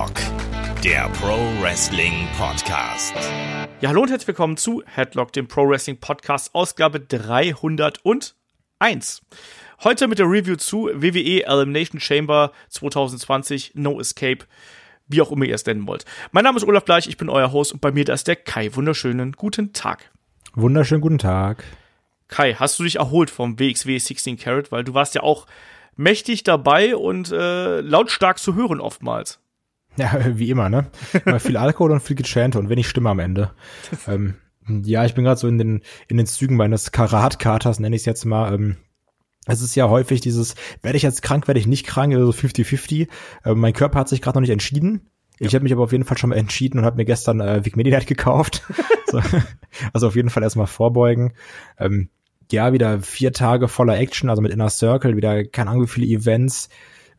Headlock, der Pro Wrestling Podcast. Ja, hallo und herzlich willkommen zu Headlock, dem Pro Wrestling Podcast, Ausgabe 301. Heute mit der Review zu WWE Elimination Chamber 2020 No Escape, wie auch immer ihr es nennen wollt. Mein Name ist Olaf Bleich, ich bin euer Host und bei mir da ist der Kai. Wunderschönen guten Tag. Wunderschönen guten Tag. Kai, hast du dich erholt vom WXW 16 Carat? Weil du warst ja auch mächtig dabei und äh, lautstark zu hören oftmals. Ja, wie immer, ne? Mal viel Alkohol und viel Gechante und wenig Stimme am Ende. ähm, ja, ich bin gerade so in den, in den Zügen meines Karatkaters, nenne ich es jetzt mal. Ähm, es ist ja häufig dieses, werde ich jetzt krank, werde ich nicht krank, also 50-50. Ähm, mein Körper hat sich gerade noch nicht entschieden. Ich habe mich aber auf jeden Fall schon mal entschieden und habe mir gestern äh, Vic Medi gekauft. so, also auf jeden Fall erstmal vorbeugen. Ähm, ja, wieder vier Tage voller Action, also mit Inner Circle, wieder keine Ahnung wie viele Events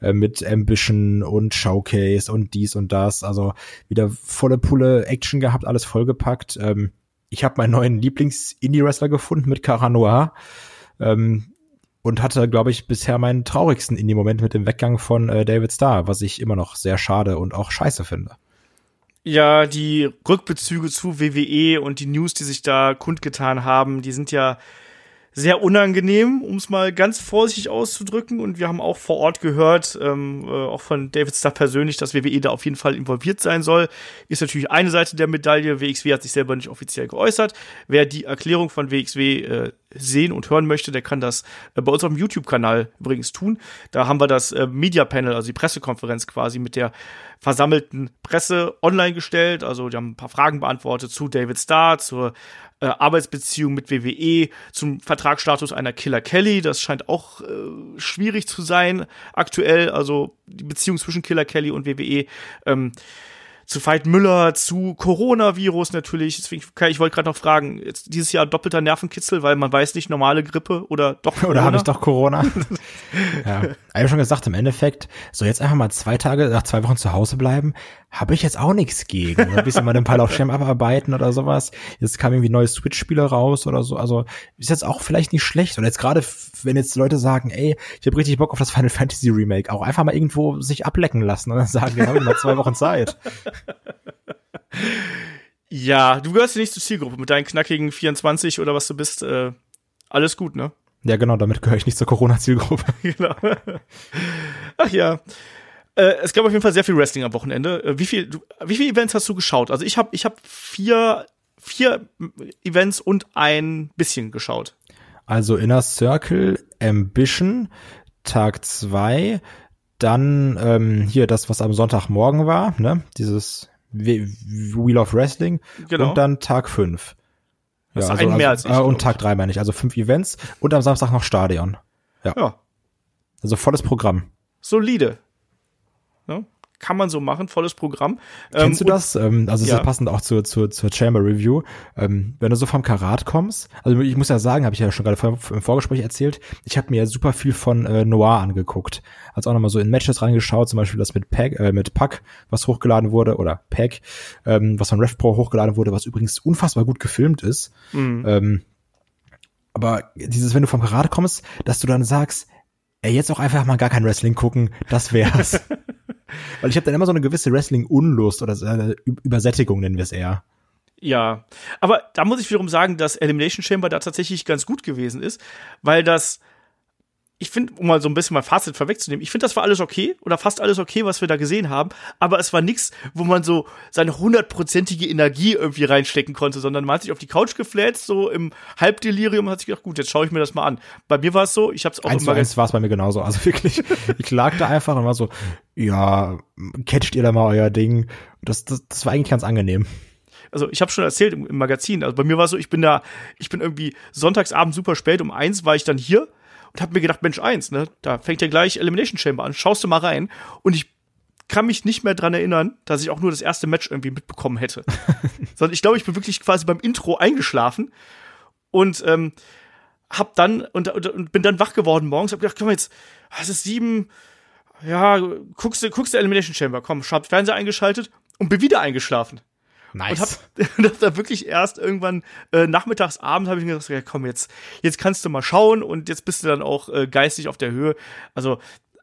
äh, mit Ambition und Showcase und dies und das. Also wieder volle Pulle Action gehabt, alles vollgepackt. Ähm, ich habe meinen neuen Lieblings-Indie-Wrestler gefunden mit Cara Noir. Ähm, und hatte, glaube ich, bisher meinen traurigsten Indie-Moment mit dem Weggang von äh, David Starr, was ich immer noch sehr schade und auch scheiße finde. Ja, die Rückbezüge zu WWE und die News, die sich da kundgetan haben, die sind ja sehr unangenehm, um es mal ganz vorsichtig auszudrücken. Und wir haben auch vor Ort gehört, ähm, äh, auch von David Starr persönlich, dass WWE da auf jeden Fall involviert sein soll. Ist natürlich eine Seite der Medaille. WXW hat sich selber nicht offiziell geäußert. Wer die Erklärung von WXW äh, sehen und hören möchte, der kann das äh, bei uns auf dem YouTube-Kanal übrigens tun. Da haben wir das äh, Media Panel, also die Pressekonferenz quasi mit der versammelten Presse online gestellt. Also die haben ein paar Fragen beantwortet zu David Starr, zur äh, Arbeitsbeziehung mit WWE, zum Vertragsstatus einer Killer Kelly. Das scheint auch äh, schwierig zu sein aktuell. Also die Beziehung zwischen Killer Kelly und WWE. Ähm, zu Veit Müller, zu Coronavirus natürlich. Deswegen, ich wollte gerade noch fragen, jetzt dieses Jahr doppelter Nervenkitzel, weil man weiß nicht, normale Grippe oder doch Corona. Oder habe ich doch Corona? ja. Ich habe schon gesagt, im Endeffekt, so jetzt einfach mal zwei Tage, nach zwei Wochen zu Hause bleiben, habe ich jetzt auch nichts gegen. Ein bisschen mal den Pile of Shame abarbeiten oder sowas. Jetzt kam irgendwie neue Switch-Spiele raus oder so. Also ist jetzt auch vielleicht nicht schlecht. Und jetzt gerade, wenn jetzt Leute sagen, ey, ich habe richtig Bock auf das Final Fantasy Remake, auch einfach mal irgendwo sich ablecken lassen und dann sagen, wir haben mal zwei Wochen Zeit. Ja, du gehörst ja nicht zur Zielgruppe mit deinen knackigen 24 oder was du bist. Äh, alles gut, ne? Ja, genau, damit gehöre ich nicht zur Corona-Zielgruppe. genau. Ach ja. Äh, es gab auf jeden Fall sehr viel Wrestling am Wochenende. Äh, wie viel, wie viele Events hast du geschaut? Also ich habe ich hab vier, vier Events und ein bisschen geschaut. Also Inner Circle, Ambition, Tag zwei, dann ähm, hier das, was am Sonntagmorgen war, ne? Dieses Wheel of Wrestling genau. und dann Tag fünf. Das ja, also, ein mehr also, als ich, äh, und Tag drei meine ich, also fünf Events und am Samstag noch Stadion. Ja. ja. Also volles Programm. Solide. Ne? Kann man so machen, volles Programm. Kennst ähm, du das? Ähm, also ja. ist passend auch zur, zur, zur Chamber Review. Ähm, wenn du so vom Karat kommst, also ich muss ja sagen, habe ich ja schon gerade im Vorgespräch erzählt, ich habe mir ja super viel von äh, Noir angeguckt. Also auch nochmal so in Matches reingeschaut, zum Beispiel das mit Pack, äh, mit Pack, was hochgeladen wurde, oder Pack, ähm, was von RevPro hochgeladen wurde, was übrigens unfassbar gut gefilmt ist. Mhm. Ähm, aber dieses, wenn du vom Karat kommst, dass du dann sagst, ey, jetzt auch einfach mal gar kein Wrestling gucken, das wär's. Weil ich habe dann immer so eine gewisse Wrestling-Unlust oder äh, Übersättigung nennen wir es eher. Ja, aber da muss ich wiederum sagen, dass Elimination Chamber da tatsächlich ganz gut gewesen ist, weil das ich finde, um mal so ein bisschen mein Fazit vorwegzunehmen, ich finde, das war alles okay oder fast alles okay, was wir da gesehen haben, aber es war nichts, wo man so seine hundertprozentige Energie irgendwie reinstecken konnte, sondern man hat sich auf die Couch gefläzt, so im Halbdelirium und hat sich gedacht, gut, jetzt schaue ich mir das mal an. Bei mir war es so, ich habe es auch eins immer eins war es bei mir genauso, also wirklich, ich lag da einfach und war so, ja, catcht ihr da mal euer Ding. Das, das, das war eigentlich ganz angenehm also ich habe schon erzählt im, im, Magazin, also bei mir war es so, ich bin da, ich bin irgendwie sonntagsabend super spät, um eins war ich dann hier und habe mir gedacht, Mensch, eins, ne, da fängt ja gleich Elimination Chamber an, schaust du mal rein. Und ich kann mich nicht mehr dran erinnern, dass ich auch nur das erste Match irgendwie mitbekommen hätte. Sondern ich glaube, ich bin wirklich quasi beim Intro eingeschlafen und ähm, hab dann und, und, und bin dann wach geworden morgens, hab gedacht, komm jetzt, es ist sieben, ja, guckst du, guckst du Elimination Chamber, komm, hab Fernseher eingeschaltet und bin wieder eingeschlafen. Nice. Und hab, hab da wirklich erst irgendwann äh, nachmittags, abends habe ich mir gedacht, ja, komm, jetzt, jetzt kannst du mal schauen und jetzt bist du dann auch äh, geistig auf der Höhe. Also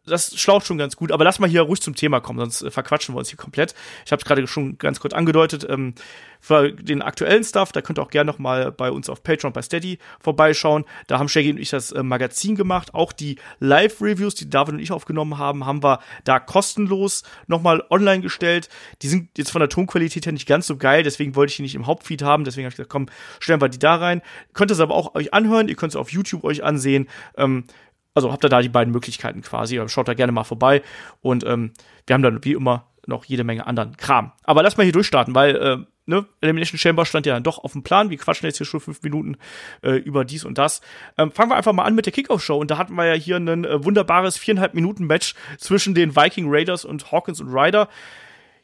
das schlaucht schon ganz gut. Aber lass mal hier ruhig zum Thema kommen, sonst äh, verquatschen wir uns hier komplett. Ich habe es gerade schon ganz kurz angedeutet. Ähm, für den aktuellen Stuff, da könnt ihr auch gerne noch mal bei uns auf Patreon bei Steady vorbeischauen. Da haben Shaggy und ich das äh, Magazin gemacht. Auch die Live-Reviews, die David und ich aufgenommen haben, haben wir da kostenlos noch mal online gestellt. Die sind jetzt von der Tonqualität her nicht ganz so geil, deswegen wollte ich die nicht im Hauptfeed haben. Deswegen habe ich gesagt, komm, stellen wir die da rein. Könnt ihr es aber auch euch anhören. Ihr könnt es auf YouTube euch ansehen. Ähm, also habt ihr da die beiden Möglichkeiten quasi. Schaut da gerne mal vorbei. Und ähm, wir haben dann wie immer noch jede Menge anderen Kram. Aber lass mal hier durchstarten, weil äh, ne, Elimination Chamber stand ja dann doch auf dem Plan. Wir quatschen jetzt hier schon fünf Minuten äh, über dies und das. Ähm, fangen wir einfach mal an mit der Kickoff-Show. Und da hatten wir ja hier ein äh, wunderbares viereinhalb Minuten Match zwischen den Viking Raiders und Hawkins und Ryder.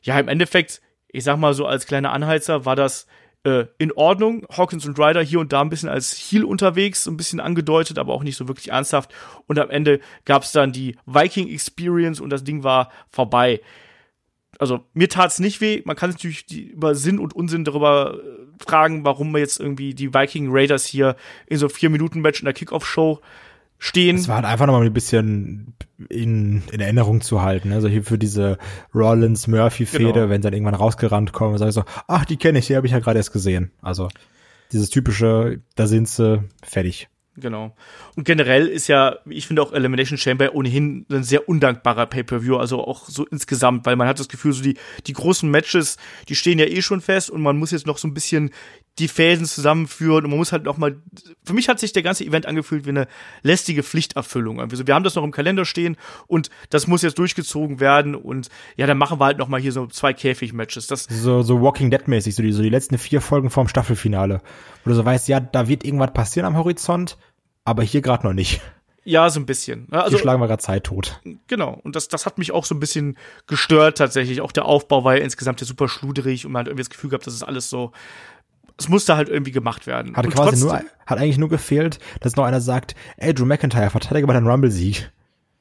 Ja, im Endeffekt, ich sag mal so als kleiner Anheizer, war das äh, in Ordnung. Hawkins und Ryder hier und da ein bisschen als Heel unterwegs, ein bisschen angedeutet, aber auch nicht so wirklich ernsthaft. Und am Ende gab's dann die Viking Experience und das Ding war vorbei also mir tat's nicht weh. Man kann natürlich die, über Sinn und Unsinn darüber äh, fragen, warum wir jetzt irgendwie die Viking Raiders hier in so vier Minuten Match in der Kickoff-Show stehen. Es war halt einfach noch mal ein bisschen in, in Erinnerung zu halten. Also hier für diese Rollins-Murphy-Fehde, genau. wenn sie dann irgendwann rausgerannt kommen, sage ich so, ach, die kenne ich, die habe ich ja gerade erst gesehen. Also dieses typische, da sind sie, fertig. Genau. Und generell ist ja, ich finde auch Elimination Chamber ohnehin ein sehr undankbarer Pay-Per-View, also auch so insgesamt, weil man hat das Gefühl, so die, die großen Matches, die stehen ja eh schon fest und man muss jetzt noch so ein bisschen die Fäden zusammenführen und man muss halt noch mal, für mich hat sich der ganze Event angefühlt wie eine lästige Pflichterfüllung. Also wir haben das noch im Kalender stehen und das muss jetzt durchgezogen werden und ja, dann machen wir halt noch mal hier so zwei Käfig-Matches. So, so Walking Dead-mäßig, so die, so die letzten vier Folgen vorm Staffelfinale, wo du so weißt, ja, da wird irgendwas passieren am Horizont, aber hier gerade noch nicht. Ja, so ein bisschen. Also, hier schlagen wir gerade Zeit tot. Genau. Und das, das hat mich auch so ein bisschen gestört tatsächlich. Auch der Aufbau war ja insgesamt ja super schluderig und man hat irgendwie das Gefühl gehabt, das ist alles so es musste halt irgendwie gemacht werden. Hat quasi nur, hat eigentlich nur gefehlt, dass noch einer sagt, ey, Drew McIntyre, verteidige mal deinen Rumble-Sieg.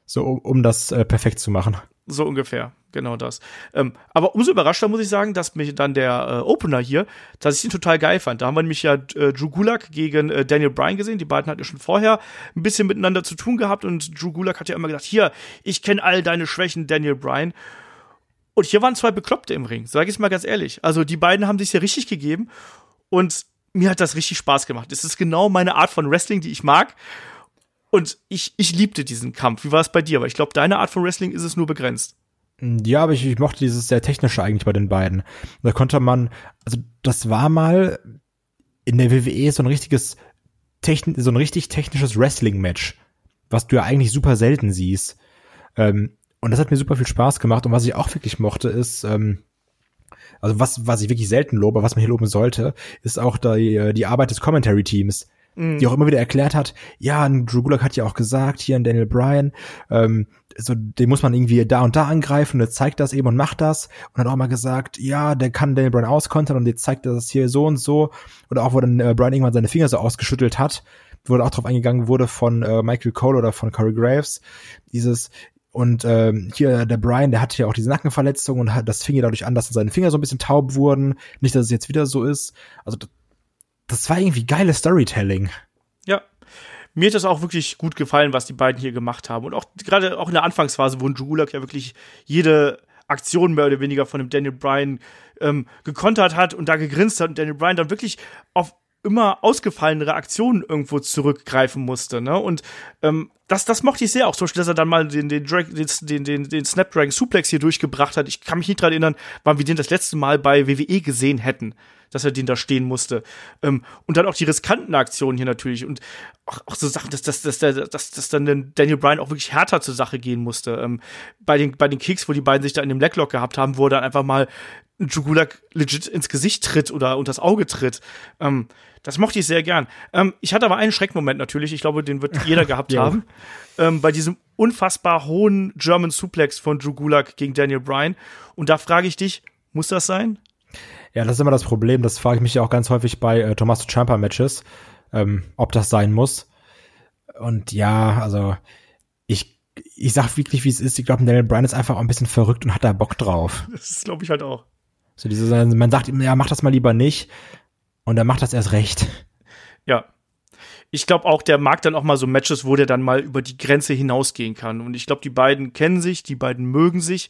So, um, um das äh, perfekt zu machen. So ungefähr, genau das. Ähm, aber umso überraschter muss ich sagen, dass mich dann der äh, Opener hier, dass ich ihn total geil fand. Da haben wir nämlich ja äh, Drew Gulak gegen äh, Daniel Bryan gesehen. Die beiden hatten ja schon vorher ein bisschen miteinander zu tun gehabt und Drew Gulak hat ja immer gesagt, hier, ich kenne all deine Schwächen, Daniel Bryan. Und hier waren zwei Bekloppte im Ring, sag ich mal ganz ehrlich. Also die beiden haben sich ja richtig gegeben und mir hat das richtig Spaß gemacht. Es ist genau meine Art von Wrestling, die ich mag. Und ich, ich liebte diesen Kampf. Wie war es bei dir? Weil ich glaube, deine Art von Wrestling ist es nur begrenzt. Ja, aber ich, ich mochte dieses sehr technische eigentlich bei den beiden. Da konnte man, also das war mal in der WWE so ein richtiges, Techn so ein richtig technisches Wrestling-Match, was du ja eigentlich super selten siehst. Ähm, und das hat mir super viel Spaß gemacht. Und was ich auch wirklich mochte, ist, ähm, also was, was ich wirklich selten lobe, was man hier loben sollte, ist auch die, äh, die Arbeit des Commentary-Teams, mhm. die auch immer wieder erklärt hat, ja, Drew Gulak hat ja auch gesagt, hier an Daniel Bryan, ähm, so, den muss man irgendwie da und da angreifen und er zeigt das eben und macht das und hat auch mal gesagt, ja, der kann Daniel Bryan auskontern und jetzt zeigt das hier so und so oder auch wo dann äh, Bryan irgendwann seine Finger so ausgeschüttelt hat, wo auch drauf eingegangen wurde von äh, Michael Cole oder von Corey Graves, dieses, und ähm, hier der Brian, der hatte ja auch diese Nackenverletzung und hat, das fing ja dadurch an, dass seine Finger so ein bisschen taub wurden. Nicht, dass es jetzt wieder so ist. Also das, war irgendwie geiles Storytelling. Ja. Mir hat das auch wirklich gut gefallen, was die beiden hier gemacht haben. Und auch gerade auch in der Anfangsphase, wo Julak ja wirklich jede Aktion mehr oder weniger von dem Daniel Bryan ähm, gekontert hat und da gegrinst hat und Daniel Bryan dann wirklich auf immer ausgefallene Aktionen irgendwo zurückgreifen musste. Ne? Und ähm, das, das mochte ich sehr auch. Zum Beispiel, dass er dann mal den, den, den, den, den Snapdragon Suplex hier durchgebracht hat. Ich kann mich nicht dran erinnern, wann wir den das letzte Mal bei WWE gesehen hätten, dass er den da stehen musste. Ähm, und dann auch die riskanten Aktionen hier natürlich. Und auch, auch so Sachen, dass, dass, dass, dass, dass, dass dann Daniel Bryan auch wirklich härter zur Sache gehen musste. Ähm, bei, den, bei den Kicks, wo die beiden sich da in dem Leglock gehabt haben, wo er dann einfach mal Jugulak legit ins Gesicht tritt oder unters Auge tritt. Ähm, das mochte ich sehr gern. Ähm, ich hatte aber einen Schreckmoment natürlich. Ich glaube, den wird jeder gehabt haben. Ähm, bei diesem unfassbar hohen German Suplex von Drew Gulak gegen Daniel Bryan. Und da frage ich dich, muss das sein? Ja, das ist immer das Problem. Das frage ich mich ja auch ganz häufig bei äh, Tommaso Ciampa Matches, ähm, ob das sein muss. Und ja, also ich ich sag wirklich, wie es ist. Ich glaube, Daniel Bryan ist einfach auch ein bisschen verrückt und hat da Bock drauf. Das glaube ich halt auch. So diese, man sagt ihm, ja, mach das mal lieber nicht. Und er macht das erst recht. Ja. ich glaube auch, der mag dann auch mal so Matches, wo der dann mal über die Grenze hinausgehen kann. Und ich glaube, die beiden kennen sich, die beiden mögen sich.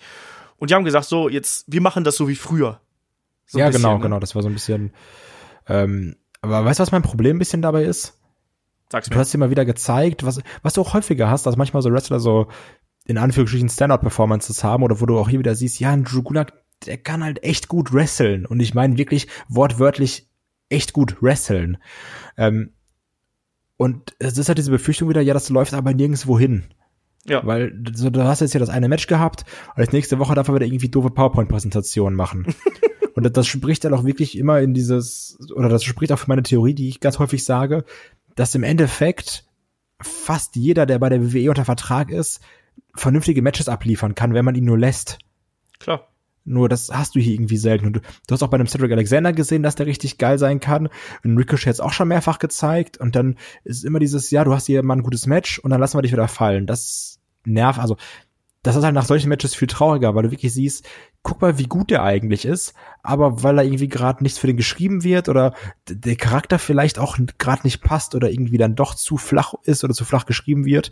Und die haben gesagt, so, jetzt, wir machen das so wie früher. So ja, bisschen, genau, ne? genau. Das war so ein bisschen. Ähm, aber weißt du, was mein Problem ein bisschen dabei ist? Sag's Du mir. hast dir mal wieder gezeigt, was, was du auch häufiger hast, dass manchmal so Wrestler so in Anführungsstrichen Standout-Performances haben oder wo du auch hier wieder siehst, ja, ein Drew Gulak, der kann halt echt gut wresteln. Und ich meine wirklich wortwörtlich echt gut wresteln. Ähm, und es ist halt diese Befürchtung wieder, ja, das läuft aber nirgendwo hin. Ja. Weil so, du hast jetzt ja das eine Match gehabt und jetzt nächste Woche darf er wieder irgendwie doofe PowerPoint-Präsentationen machen. und das, spricht dann auch wirklich immer in dieses, oder das spricht auch für meine Theorie, die ich ganz häufig sage, dass im Endeffekt fast jeder, der bei der WWE unter Vertrag ist, vernünftige Matches abliefern kann, wenn man ihn nur lässt. Klar. Nur das hast du hier irgendwie selten. Und du, du hast auch bei einem Cedric Alexander gesehen, dass der richtig geil sein kann. Und Ricochet hat's auch schon mehrfach gezeigt. Und dann ist immer dieses, ja, du hast hier mal ein gutes Match und dann lassen wir dich wieder fallen. Das nervt, also das ist halt nach solchen Matches viel trauriger, weil du wirklich siehst, guck mal, wie gut der eigentlich ist, aber weil er irgendwie gerade nichts für den geschrieben wird oder der Charakter vielleicht auch gerade nicht passt oder irgendwie dann doch zu flach ist oder zu flach geschrieben wird,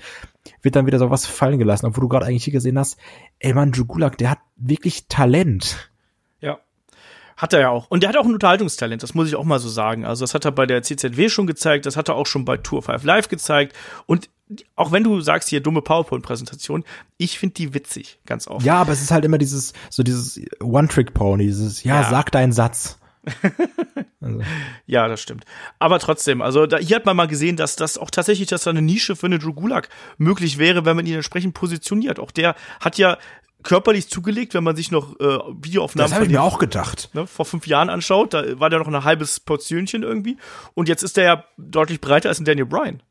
wird dann wieder so was fallen gelassen, obwohl du gerade eigentlich hier gesehen hast, ey Mann, Drew Gulak, der hat wirklich Talent. Ja. Hat er ja auch. Und der hat auch ein Unterhaltungstalent, das muss ich auch mal so sagen. Also, das hat er bei der CZW schon gezeigt, das hat er auch schon bei Tour 5 Live gezeigt. Und auch wenn du sagst, hier dumme PowerPoint-Präsentation, ich finde die witzig, ganz oft. Ja, aber es ist halt immer dieses, so dieses One-Trick-Pony, dieses, ja, Ja. sag deinen Satz. also, Ja, das stimmt. Aber trotzdem, also da, hier hat man mal gesehen, dass das auch tatsächlich, dass da eine Nische für eine Drew Gulak möglich wäre, wenn man ihn entsprechend positioniert. Auch der hat ja körperlich zugelegt, wenn man sich noch äh, Videoaufnahmen das habe ich mir auch gedacht. ne, vor fünf Jahren anschaut, da war der noch ein halbes Portionchen irgendwie. Und jetzt ist der ja deutlich breiter als ein Daniel Bryan.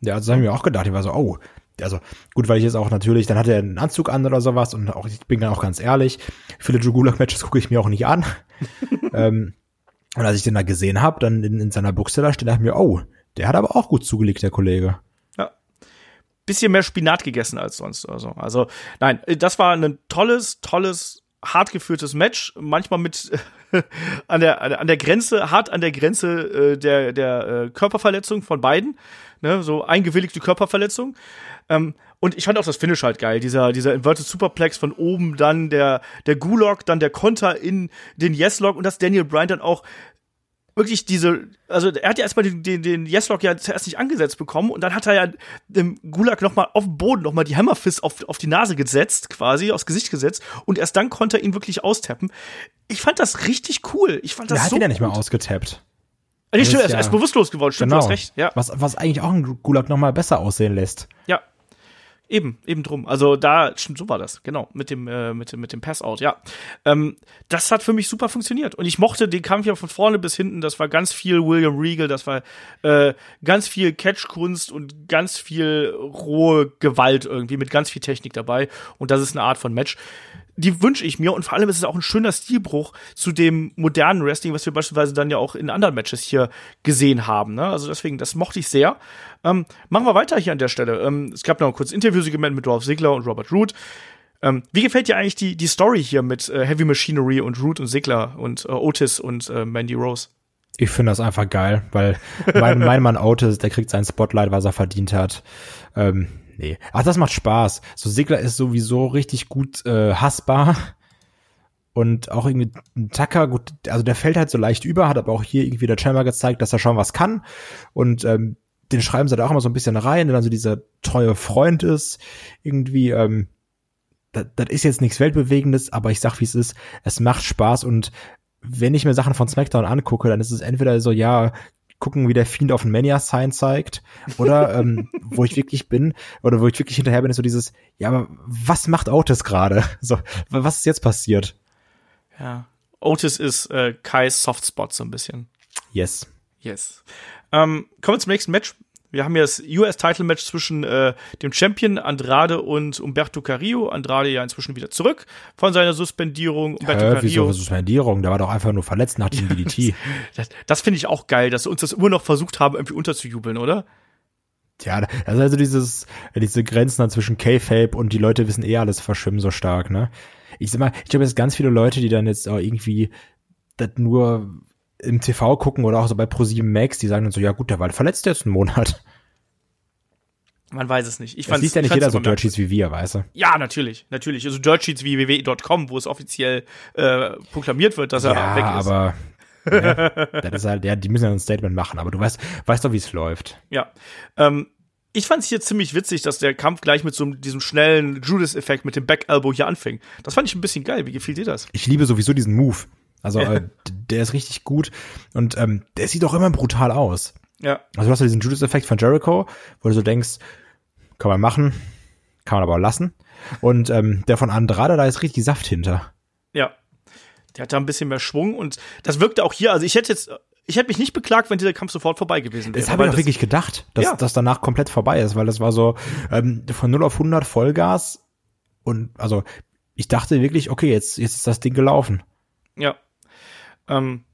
Ja, das habe ich mir auch gedacht. Ich war so, oh, also gut, weil ich jetzt auch natürlich, dann hat er einen Anzug an oder sowas und auch, ich bin dann auch ganz ehrlich, viele Drew Gulak-Matches gucke ich mir auch nicht an. ähm, und als ich den da gesehen habe, dann in, in seiner Buchse da steht, dachte ich mir, oh, der hat aber auch gut zugelegt, der Kollege. Ja. Bisschen mehr Spinat gegessen als sonst. Also, also nein, äh, das war ein tolles, tolles, hart geführtes Match. Manchmal mit an, der, an der- an der Grenze, hart an der Grenze äh, der, der äh, Körperverletzung von beiden. Ne, so eingewilligte Körperverletzung. Ähm, und ich fand auch das Finish halt geil. Dieser, dieser Inverted Superplex von oben, dann der, der Gulok, dann der Konter in den Yes-Lock und dass Daniel Bryan dann auch wirklich diese, also er hat ja erstmal den, den, den Yes-Lock ja zuerst nicht angesetzt bekommen und dann hat er ja dem Gulag nochmal auf dem Boden nochmal die Hammerfist auf, auf die Nase gesetzt, quasi, aufs Gesicht gesetzt und erst dann konnte er ihn wirklich austappen. Ich fand das richtig cool. Ich fand das Der hat so ihn ja nicht mal gut. ausgetappt. Nee, stimmt, ist er ist ja- erst bewusstlos geworden, stimmt, du hast recht. Ja, Was, was eigentlich auch ein Gulag noch mal besser aussehen lässt. ja. Eben, eben drum. Also da, stimmt, so war das, genau, mit dem, äh, mit dem, mit dem Pass-Out, ja. Ähm, das hat für mich super funktioniert. Und ich mochte den Kampf ja von vorne bis hinten. Das war ganz viel William Regal, das war äh, ganz viel Catchkunst und ganz viel rohe Gewalt irgendwie, mit ganz viel Technik dabei. Und das ist eine Art von Match. Die wünsche ich mir und vor allem ist es auch ein schöner Stilbruch zu dem modernen Wrestling, was wir beispielsweise dann ja auch in anderen Matches hier gesehen haben. Ne? Also deswegen, das mochte ich sehr. Ähm, machen wir weiter hier an der Stelle. Ähm, es gab noch ein kurzes Interviewsegment mit Dolph Ziggler und Robert Root. Ähm, wie gefällt dir eigentlich die, die Story hier mit äh, Heavy Machinery und Root und Ziggler und äh, Otis und äh, Mandy Rose? Ich finde das einfach geil, weil mein, mein Mann Otis, der kriegt sein Spotlight, was er verdient hat. Ähm, nee. Ach, das macht Spaß. So Sigler ist sowieso richtig gut äh, hassbar. Und auch irgendwie ein Tucker, gut, also der fällt halt so leicht über, hat aber auch hier irgendwie der Chamber gezeigt, dass er schon was kann. Und ähm, den schreiben sie da auch immer so ein bisschen rein, der dann so dieser treue Freund ist. Irgendwie, ähm, das ist jetzt nichts Weltbewegendes, aber ich sag, wie es ist, es macht Spaß und wenn ich mir Sachen von SmackDown angucke, dann ist es entweder so, ja, gucken, wie der Fiend auf den Mania-Sign zeigt, oder ähm, wo ich wirklich bin, oder wo ich wirklich hinterher bin, ist so dieses, ja, aber was macht Otis gerade? So, was ist jetzt passiert? Ja. Otis ist äh, Kais Softspot so ein bisschen. Yes. Yes. Ähm, kommen wir zum nächsten Match. Wir haben ja das US-Title-Match zwischen äh, dem Champion Andrade und Umberto Carrillo. Andrade ja inzwischen wieder zurück von seiner Suspendierung. Umberto wieso Carrillo. Suspendierung? Der war doch einfach nur verletzt nach dem DDT. Das, das finde ich auch geil, dass sie uns das immer noch versucht haben, irgendwie unterzujubeln, oder? Tja, also, also dieses, diese Grenzen dann zwischen K-Fape und die Leute wissen eh alles verschwimmen so stark, ne? Ich sag mal, ich glaube, es gibt ganz viele Leute, die dann jetzt auch irgendwie das nur im TV gucken oder auch so bei Pro7 Max, die sagen dann so, ja gut, der war verletzt jetzt einen Monat. Man weiß es nicht. Ich Das liest ja nicht jeder so Dirt Sheets wie wir, weißt du? Ja, natürlich, natürlich. Also Dirt Sheets wie www.com, wo es offiziell äh, proklamiert wird, dass er ja, weg ist. aber ne, das ist halt, ja, die müssen ja ein Statement machen, aber du weißt, weißt doch, wie es läuft. Ja. Ähm, ich fand es hier ziemlich witzig, dass der Kampf gleich mit so einem- diesem schnellen Judas-Effekt mit dem Back-Elbow hier anfing. Das fand ich ein bisschen geil. Wie gefiel dir das? Ich liebe sowieso diesen Move. Also äh, der ist richtig gut und ähm, der sieht auch immer brutal aus. Ja. Also du hast ja diesen Judas-Effekt von Jericho, wo du so denkst, kann man machen, kann man aber auch lassen. Und ähm, der von Andrade, da ist richtig Saft hinter. Ja. Der hat da ein bisschen mehr Schwung und das wirkte auch hier. Also ich hätte jetzt, ich hätte mich nicht beklagt, wenn dieser Kampf sofort vorbei gewesen wäre. Das habe ich auch wirklich gedacht, dass Ja. das danach komplett vorbei ist, weil das war so ähm, von 0 auf 100 Vollgas und also ich dachte wirklich, okay, jetzt, jetzt ist das Ding gelaufen. Ja. Ähm,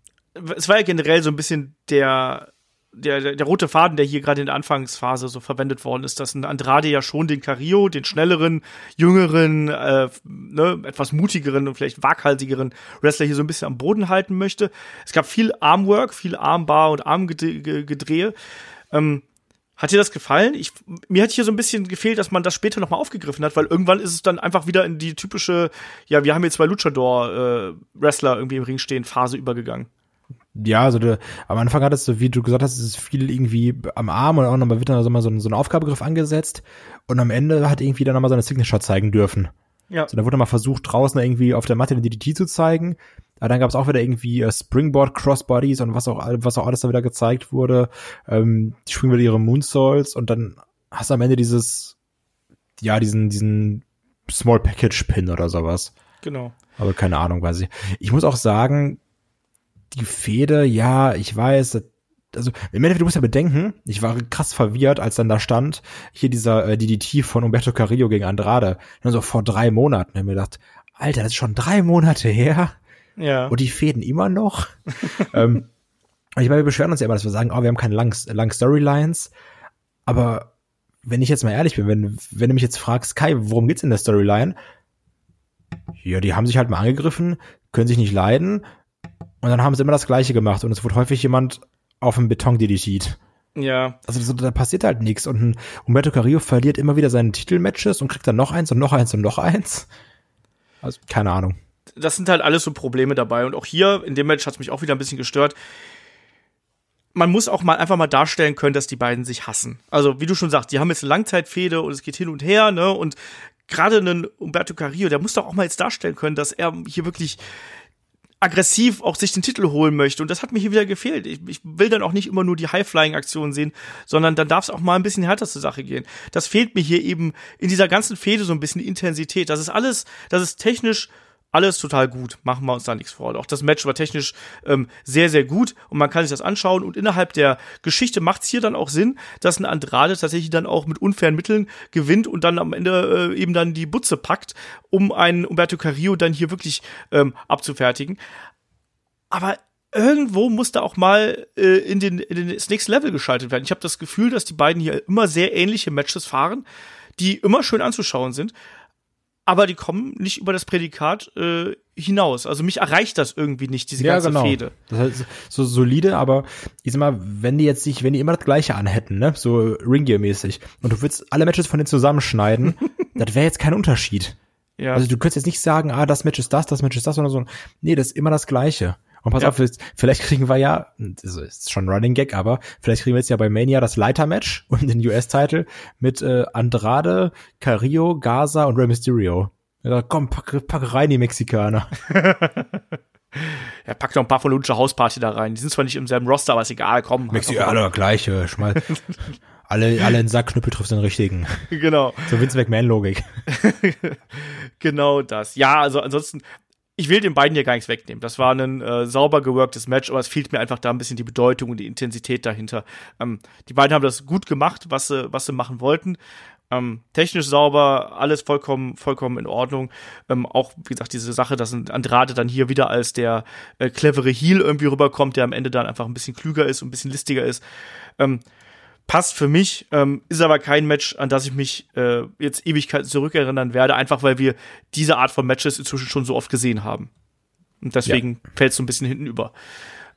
es war ja generell so ein bisschen der, der, der, rote Faden, der hier gerade in der Anfangsphase so verwendet worden ist, dass ein Andrade ja schon den Carrillo, den schnelleren, jüngeren, äh, ne, etwas mutigeren und vielleicht waghalsigeren Wrestler hier so ein bisschen am Boden halten möchte. Es gab viel Armwork, viel Armbar und Armgedrehe. Ähm, hat dir das gefallen? Ich, mir hat hier so ein bisschen gefehlt, dass man das später nochmal aufgegriffen hat, weil irgendwann ist es dann einfach wieder in die typische, ja, wir haben hier zwei Luchador-Wrestler irgendwie im Ring stehen, Phase übergegangen. Ja, also du, am Anfang hattest du, wie du gesagt hast, es ist viel irgendwie am Arm und auch nochmal wird dann so mal so ein, so ein Aufgabegriff angesetzt und am Ende hat irgendwie dann nochmal seine Signature zeigen dürfen. Ja. So, da wurde mal versucht, draußen irgendwie auf der Matte den DDT zu zeigen. Aber dann gab es auch wieder irgendwie äh, Springboard Crossbodies und was auch, was auch alles da wieder gezeigt wurde. Ähm, die springen wieder ihre Moonsaults und dann hast du am Ende dieses, ja, diesen, diesen Small Package Pin oder sowas. Genau. Aber keine Ahnung, weiß ich. Ich muss auch sagen, die Fehde, ja, ich weiß, also im Endeffekt, du musst ja bedenken, ich war krass verwirrt, als dann da stand, hier dieser äh, DDT von Umberto Carrillo gegen Andrade, dann so vor drei Monaten. Ich hab mir gedacht, Alter, das ist schon drei Monate her Ja. und die Fäden immer noch. ähm, ich meine, wir beschweren uns ja immer, dass wir sagen, oh, wir haben keine langen lang Storylines, aber wenn ich jetzt mal ehrlich bin, wenn, wenn du mich jetzt fragst, Kai, worum geht's in der Storyline? Ja, die haben sich halt mal angegriffen, können sich nicht leiden und dann haben sie immer das Gleiche gemacht und es wurde häufig jemand auf dem Beton DDT't. ja. Also so, da passiert halt nichts und ein Umberto Carrillo verliert immer wieder seine Titelmatches und kriegt dann noch eins und noch eins und noch eins. Also keine Ahnung. das sind halt alles so Probleme dabei. Und auch hier in dem Match hat es mich auch wieder ein bisschen gestört. Man muss auch mal einfach mal darstellen können, dass die beiden sich hassen. Also, wie du schon sagst, die haben jetzt eine Langzeitfehde und es geht hin und her, ne? Und gerade einen Umberto Carrillo, der muss doch auch mal jetzt darstellen können, dass er hier wirklich aggressiv auch sich den Titel holen möchte. Und das hat mir hier wieder gefehlt. Ich, ich will dann auch nicht immer nur die High-Flying-Aktionen sehen, sondern dann darf es auch mal ein bisschen härter zur Sache gehen. Das fehlt mir hier eben in dieser ganzen Fehde so ein bisschen Intensität. Das ist alles, das ist technisch alles total gut. Machen wir uns da nichts vor. Auch das Match war technisch ähm, sehr, sehr gut und man kann sich das anschauen. Und innerhalb der Geschichte macht es hier dann auch Sinn, dass ein Andrade tatsächlich dann auch mit unfairen Mitteln gewinnt und dann am Ende äh, eben dann die Butze packt, um einen Umberto Carrillo dann hier wirklich ähm, abzufertigen. Aber irgendwo muss da auch mal äh, in, den, in den das nächste Level geschaltet werden. Ich habe das Gefühl, dass die beiden hier immer sehr ähnliche Matches fahren, die immer schön anzuschauen sind, aber die kommen nicht über das Prädikat äh, hinaus. Also mich erreicht das irgendwie nicht, diese ganze Fehde. Das heißt, so solide, aber ich sag mal, wenn die jetzt sich, wenn die immer das Gleiche anhätten, ne, so Ringier-mäßig, und du würdest alle Matches von denen zusammenschneiden, das wäre jetzt kein Unterschied. Ja. Also du könntest jetzt nicht sagen, ah, das Match ist das, das Match ist das, sondern so, nee, das ist immer das Gleiche. Und pass Ja. auf, vielleicht kriegen wir ja, das ist schon ein Running Gag, aber vielleicht kriegen wir jetzt ja bei Mania das Leiter-Match und den US-Title mit äh, Andrade, Carrillo, Gaza und Rey Mysterio. Ja, komm, pack, pack rein die Mexikaner. Er packt noch ein paar von Lucha Hausparty da rein. Die sind zwar nicht im selben Roster, aber ist egal, komm. Mexikaner, gleiche, schmal. alle, alle in Sackknüppel trifft den richtigen. Genau. So Vince McMahon-Logik. Genau das. Ja, also ansonsten, ich will den beiden hier gar nichts wegnehmen. Das war ein äh, sauber geworktes Match, aber es fehlt mir einfach da ein bisschen die Bedeutung und die Intensität dahinter. Ähm, die beiden haben das gut gemacht, was sie, was sie machen wollten. Ähm, technisch sauber, alles vollkommen, vollkommen in Ordnung. Ähm, auch, wie gesagt, diese Sache, dass Andrade dann hier wieder als der äh, clevere Heel irgendwie rüberkommt, der am Ende dann einfach ein bisschen klüger ist und ein bisschen listiger ist. Ähm, passt für mich, ähm, ist aber kein Match, an das ich mich äh, jetzt Ewigkeiten zurückerinnern werde, einfach weil wir diese Art von Matches inzwischen schon so oft gesehen haben. Und deswegen fällt es so ein bisschen hinten über.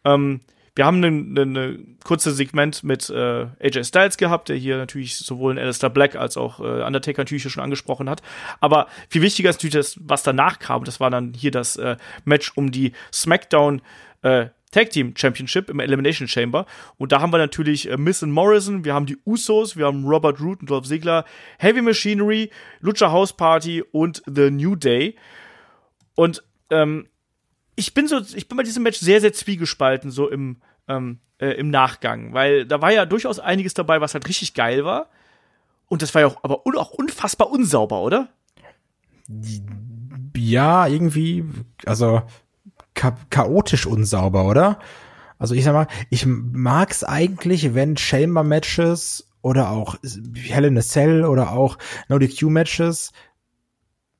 Ähm, wir haben eine, eine kurze Segment mit äh, AJ Styles gehabt, der hier natürlich sowohl in Alistair Black als auch äh, Undertaker natürlich schon angesprochen hat. Aber viel wichtiger ist natürlich das, was danach kam. Das war dann hier das äh, Match um die SmackDown äh, Tag Team Championship im Elimination Chamber. Und da haben wir natürlich äh, Miss and Morrison, wir haben die Usos, wir haben Robert Root und Dolph Ziggler, Heavy Machinery, Lucha House Party und The New Day. Und ähm, ich bin so, ich bin bei diesem Match sehr, sehr zwiegespalten, so im, ähm, äh, im Nachgang, weil da war ja durchaus einiges dabei, was halt richtig geil war. Und das war ja auch, aber un auch unfassbar unsauber, oder? Ja, irgendwie, also cha chaotisch unsauber, oder? Also ich sag mal, ich mag's eigentlich, wenn Chamber-Matches oder auch Hell in a Cell oder auch No DQ-Matches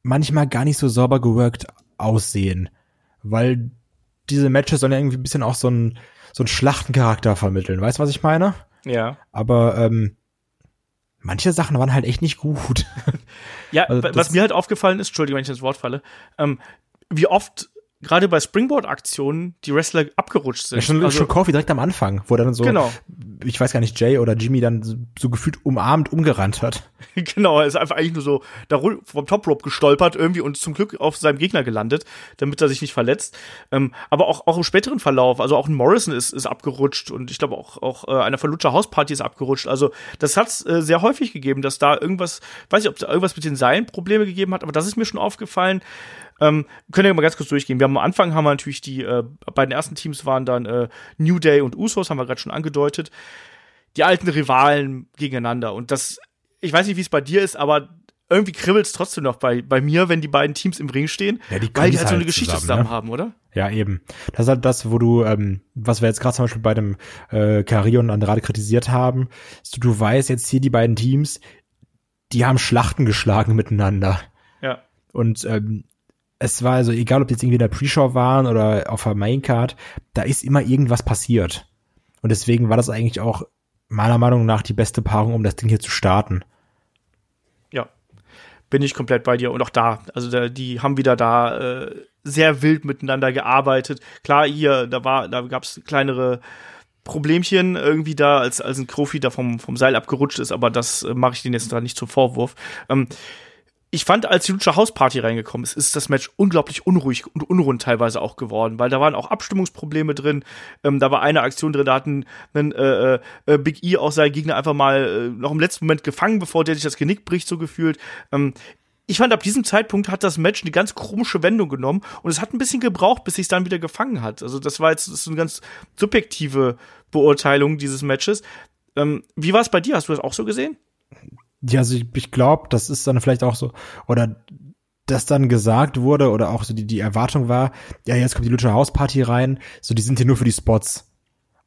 manchmal gar nicht so sauber geworkt aussehen. Weil diese Matches sollen ja irgendwie ein bisschen auch so ein so einen Schlachtencharakter vermitteln. Weißt du, was ich meine? Ja. Aber ähm, manche Sachen waren halt echt nicht gut. ja, also was mir halt aufgefallen ist, Entschuldigung, wenn ich ins Wort falle, ähm, wie oft gerade bei Springboard-Aktionen die Wrestler abgerutscht sind. Ja, schon, also, schon Kofi direkt am Anfang, wo dann so, genau. ich weiß gar nicht, Jay oder Jimmy dann so, gefühlt umarmt umgerannt hat. genau, er ist einfach eigentlich nur so da vom Top Rope gestolpert irgendwie und zum Glück auf seinem Gegner gelandet, damit er sich nicht verletzt. Ähm, aber auch, auch im späteren Verlauf, also auch ein Morrison ist, ist abgerutscht und ich glaube auch, auch äh, einer von Lucha House Party ist abgerutscht. Also das hat es äh, sehr häufig gegeben, dass da irgendwas, weiß ich, ob da irgendwas mit den Seilen Probleme gegeben hat, aber das ist mir schon aufgefallen. Ähm, können wir mal ganz kurz durchgehen. Wir haben am Anfang haben wir natürlich die äh, beiden ersten Teams waren dann äh, New Day und Usos, haben wir gerade schon angedeutet. Die alten Rivalen gegeneinander. Und das, ich weiß nicht, wie es bei dir ist, aber irgendwie kribbelt es trotzdem noch bei, bei mir, wenn die beiden Teams im Ring stehen, ja, die weil die halt so eine halt Geschichte zusammen, zusammen ne? haben, oder? Ja, eben. Das ist halt das, wo du, ähm, was wir jetzt gerade zum Beispiel bei dem äh, Carrillo und Andrade kritisiert haben, du, du weißt jetzt hier die beiden Teams, die haben Schlachten geschlagen miteinander. Ja. Und ähm, es war also egal, ob jetzt irgendwie in der Pre-Show waren oder auf der Maincard, da ist immer irgendwas passiert. Und deswegen war das eigentlich auch meiner Meinung nach die beste Paarung, um das Ding hier zu starten. Ja, bin ich komplett bei dir. Und auch da, also da, die haben wieder da äh, sehr wild miteinander gearbeitet. Klar, hier, da war, da gab es kleinere Problemchen irgendwie da, als, als ein Profi da vom, vom Seil abgerutscht ist, aber das äh, mache ich denen jetzt da nicht zum Vorwurf. Ähm, ich fand, als die Lucha House Party reingekommen ist, ist das Match unglaublich unruhig und unrund teilweise auch geworden, weil da waren auch Abstimmungsprobleme drin. Ähm, da war eine Aktion drin, da hatten einen, äh, äh, Big E auch seinen Gegner einfach mal äh, noch im letzten Moment gefangen, bevor der sich das Genick bricht, so gefühlt. Ähm, ich fand, ab diesem Zeitpunkt hat das Match eine ganz komische Wendung genommen und es hat ein bisschen gebraucht, bis sich dann wieder gefangen hat. Also das war jetzt das ist eine ganz subjektive Beurteilung dieses Matches. Ähm, wie war es bei dir? Hast du das auch so gesehen? Ja, also ich, ich glaube, das ist dann vielleicht auch so, oder dass dann gesagt wurde, oder auch so die, die Erwartung war, ja, jetzt kommt die Lucha House Party rein, so die sind hier nur für die Spots.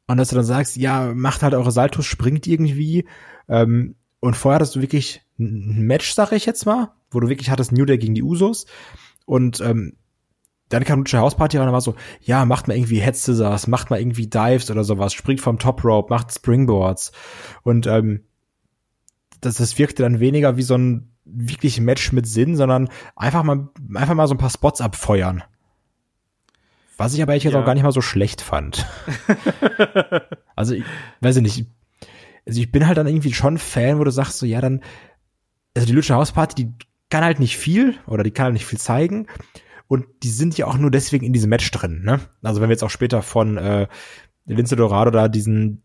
Und dass du dann sagst, ja, macht halt eure Saltos, springt irgendwie. Ähm, und vorher hattest du wirklich ein Match, sag ich jetzt mal, wo du wirklich hattest New Day gegen die Usos. Und ähm, dann kam Lucha House Party rein und war so, ja, macht mal irgendwie Head Scissors, macht mal irgendwie Dives oder sowas, springt vom Top Rope, macht Springboards. Und ähm, das, das wirkte dann weniger wie so ein wirklich Match mit Sinn, sondern einfach mal, einfach mal so ein paar Spots abfeuern. Was ich aber ehrlich ja. auch gar nicht mal so schlecht fand. also, ich weiß ich nicht. Also, ich bin halt dann irgendwie schon Fan, wo du sagst, so, ja, dann, also die Lucha House Party, die kann halt nicht viel oder die kann halt nicht viel zeigen. Und die sind ja auch nur deswegen in diesem Match drin, ne? Also, wenn wir jetzt auch später von äh, Lince Dorado da diesen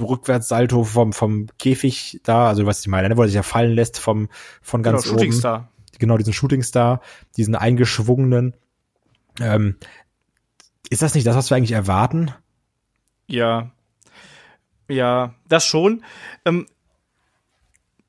Rückwärtssalto vom, vom Käfig da, also was ich meine, ne, wo er sich ja fallen lässt vom, von ganz genau, oben. Shooting Star. Genau, diesen Shooting Star, diesen eingeschwungenen. Ähm, ist das nicht das, was wir eigentlich erwarten? Ja. Ja, das schon. Ähm,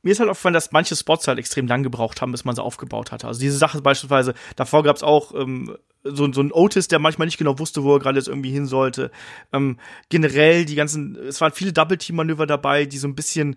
mir ist halt aufgefallen, dass manche Spots halt extrem lang gebraucht haben, bis man sie aufgebaut hatte. Also diese Sache beispielsweise, davor gab es auch ähm, so, so ein Otis, der manchmal nicht genau wusste, wo er gerade jetzt irgendwie hin sollte. Ähm, generell die ganzen, es waren viele Double-Team-Manöver dabei, die so ein bisschen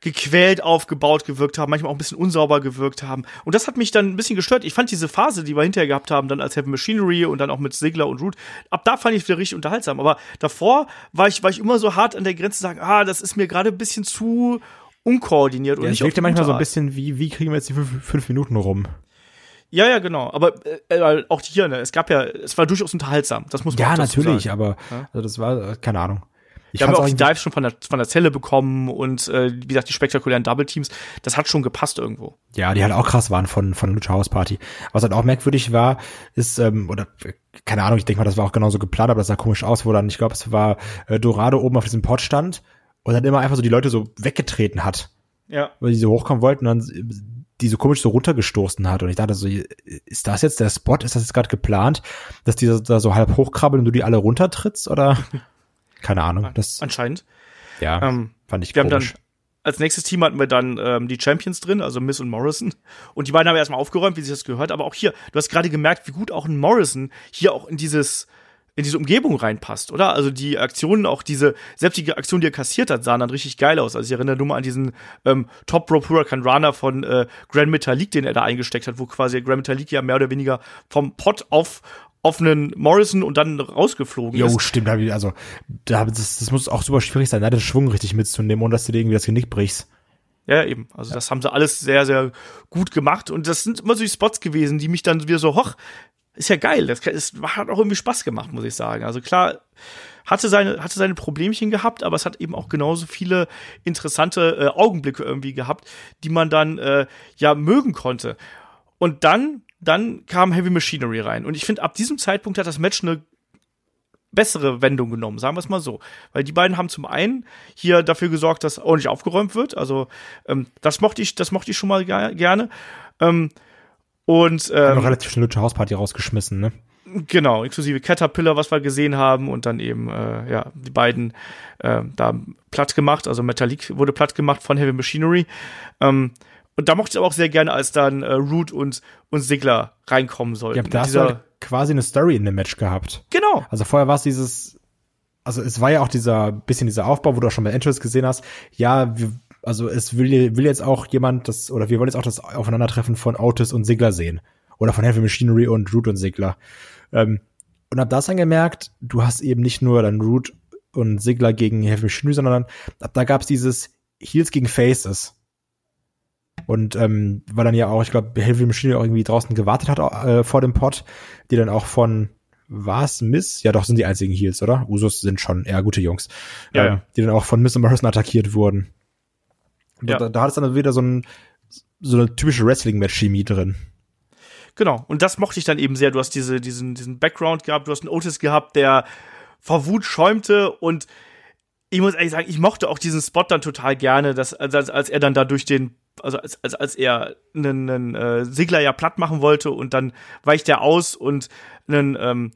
gequält aufgebaut gewirkt haben, manchmal auch ein bisschen unsauber gewirkt haben. Und das hat mich dann ein bisschen gestört. Ich fand diese Phase, die wir hinterher gehabt haben, dann als Heavy Machinery und dann auch mit Sigler und Root, ab da fand ich wieder richtig unterhaltsam. Aber davor war ich, war ich immer so hart an der Grenze zu sagen, ah, das ist mir gerade ein bisschen zu unkoordiniert. Und ja, es wirkte manchmal so ein bisschen wie, wie kriegen wir jetzt die fünf, fünf Minuten rum? Ja, ja, genau. Aber äh, auch hier, ne, es gab ja, es war durchaus unterhaltsam. Das muss man Ja, natürlich, sagen. aber Ja. also das war, äh, keine Ahnung. Ich fand's auch die Dives schon von der, von der Zelle bekommen und äh, wie gesagt, die spektakulären Double Teams. Das hat schon gepasst irgendwo. Ja, die halt auch krass waren von, von Lucha House Party. Was halt auch merkwürdig war, ist, ähm, oder äh, keine Ahnung, ich denke mal, das war auch genauso geplant, aber das sah komisch aus, wo dann, ich glaube, es war äh, Dorado oben auf diesem Pod stand und dann immer einfach so die Leute so weggetreten hat, Ja. weil die so hochkommen wollten und dann die so komisch so runtergestoßen hat. Und ich dachte so, ist das jetzt der Spot? Ist das jetzt gerade geplant, dass die da so halb hochkrabbeln und du die alle runtertrittst? Oder? Keine Ahnung. Das, Anscheinend. ja, Ähm, fand ich wir haben komisch. dann als nächstes Team hatten wir dann ähm, die Champions drin, also Miss und Morrison. Und die beiden haben erstmal aufgeräumt, wie sich das gehört. Aber auch hier, du hast gerade gemerkt, wie gut auch ein Morrison hier auch in dieses in diese Umgebung reinpasst, oder? Also die Aktionen, auch diese, selbst die Aktion, die er kassiert hat, sahen dann richtig geil aus. Also ich erinnere nur mal an diesen ähm, Top Rope Huracan Runner von äh, Grand Metalik, den er da eingesteckt hat, wo quasi Grand Metalik ja mehr oder weniger vom Pot auf einen Morrison und dann rausgeflogen Jo, ist. stimmt, hab ich- also da, das, das muss auch super schwierig sein, da den Schwung richtig mitzunehmen, ohne dass du dir irgendwie das Genick brichst. Ja, eben. Also das haben sie alles sehr, sehr gut gemacht. Und das sind immer so die Spots gewesen, die mich dann wieder so, hoch, ist ja geil. Das es hat auch irgendwie Spaß gemacht, muss ich sagen. Also klar, hatte seine, hatte seine Problemchen gehabt, aber es hat eben auch genauso viele interessante äh, Augenblicke irgendwie gehabt, die man dann äh, ja mögen konnte. Und dann, dann kam Heavy Machinery rein. Und ich finde, ab diesem Zeitpunkt hat das Match eine bessere Wendung genommen, sagen wir es mal so. Weil die beiden haben zum einen hier dafür gesorgt, dass ordentlich aufgeräumt wird. Also ähm, das mochte ich, das mochte ich schon mal ge gerne. Ähm, und Haben noch ähm, relativ schnell Lucha House Party rausgeschmissen, ne? genau, inklusive Caterpillar, was wir gesehen haben, und dann eben äh, ja die beiden äh, da platt gemacht. Also Metallic wurde platt gemacht von Heavy Machinery. Ähm, und da mochte ich aber auch sehr gerne, als dann äh, Root und und Sigler reinkommen sollten. Ja, da hast du halt quasi eine Story in dem Match gehabt. genau. Also vorher war es dieses, also es war ja auch dieser, bisschen dieser Aufbau, wo du auch schon bei Entrance gesehen hast, ja, wir, also es will, will jetzt auch jemand das, oder wir wollen jetzt auch das Aufeinandertreffen von Otis und Sigler sehen. Oder von Heavy Machinery und Root und Sigler. Ähm, und hab das dann gemerkt, du hast eben nicht nur dann Root und Sigler gegen Heavy Machinery, sondern ab da gab's dieses Heels gegen Faces. Und ähm, weil dann ja auch, ich glaube, Heavy Machinery auch irgendwie draußen gewartet hat äh, vor dem Pot, die dann auch von was Miss? Ja, doch sind die einzigen Heels, oder? Usos sind schon eher gute Jungs, Ja, ähm, ja. die dann auch von Miss und Morrison attackiert wurden. Ja. Da, da hat es dann wieder so ein so eine typische Wrestling-Match-Chemie drin. Genau. Und das mochte ich dann eben sehr. Du hast diese, diesen, diesen Background gehabt, du hast einen Otis gehabt, der vor Wut schäumte und ich muss ehrlich sagen, ich mochte auch diesen Spot dann total gerne, dass, als, als- er dann da durch den, also als, als, als er einen, einen äh, Sigler ja platt machen wollte und dann weicht er aus und einen ähm,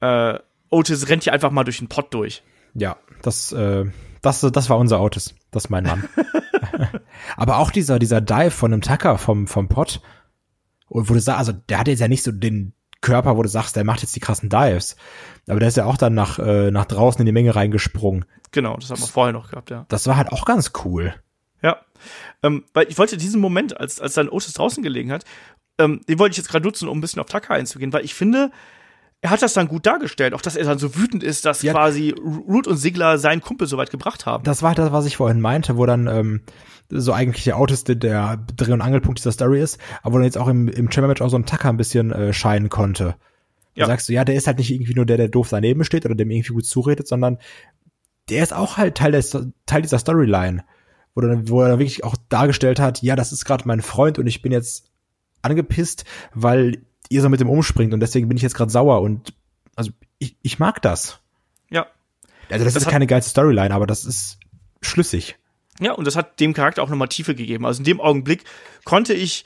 äh, Otis rennt hier einfach mal durch den Pott durch. Ja, das, äh, das, das war unser Otis. Das ist mein Mann. Aber auch dieser, dieser Dive von einem Tucker vom, vom Pot, und wo du sagst, also der hat jetzt ja nicht so den Körper, wo du sagst, der macht jetzt die krassen Dives. Aber der ist ja auch dann nach, äh, nach draußen in die Menge reingesprungen. Genau, das haben wir vorher noch gehabt, ja. Das war halt auch ganz cool. Ja. Ähm, weil ich wollte diesen Moment, als, als dann Otis draußen gelegen hat, ähm, den wollte ich jetzt gerade nutzen, um ein bisschen auf Tucker einzugehen, weil ich finde, er hat das dann gut dargestellt, auch dass er dann so wütend ist, dass Ja. quasi Root und Sigler seinen Kumpel so weit gebracht haben. Das war das, was ich vorhin meinte, wo dann ähm, so eigentlich der Autos der, der Dreh- und Angelpunkt dieser Story ist, aber wo dann jetzt auch im, im Chamber-Match auch so ein Tucker ein bisschen äh, scheinen konnte. Ja. Da sagst du, ja, der ist halt nicht irgendwie nur der, der doof daneben steht oder dem irgendwie gut zuredet, sondern der ist auch halt Teil, des, Teil dieser Storyline. Wo, dann, wo er dann wirklich auch dargestellt hat, ja, das ist gerade mein Freund und ich bin jetzt angepisst, weil ihr so mit dem umspringt und deswegen bin ich jetzt gerade sauer und also ich, ich mag das. Ja. Also das, Das ist keine geile Storyline, aber das ist schlüssig. Ja, und das hat dem Charakter auch nochmal Tiefe gegeben. Also in dem Augenblick konnte ich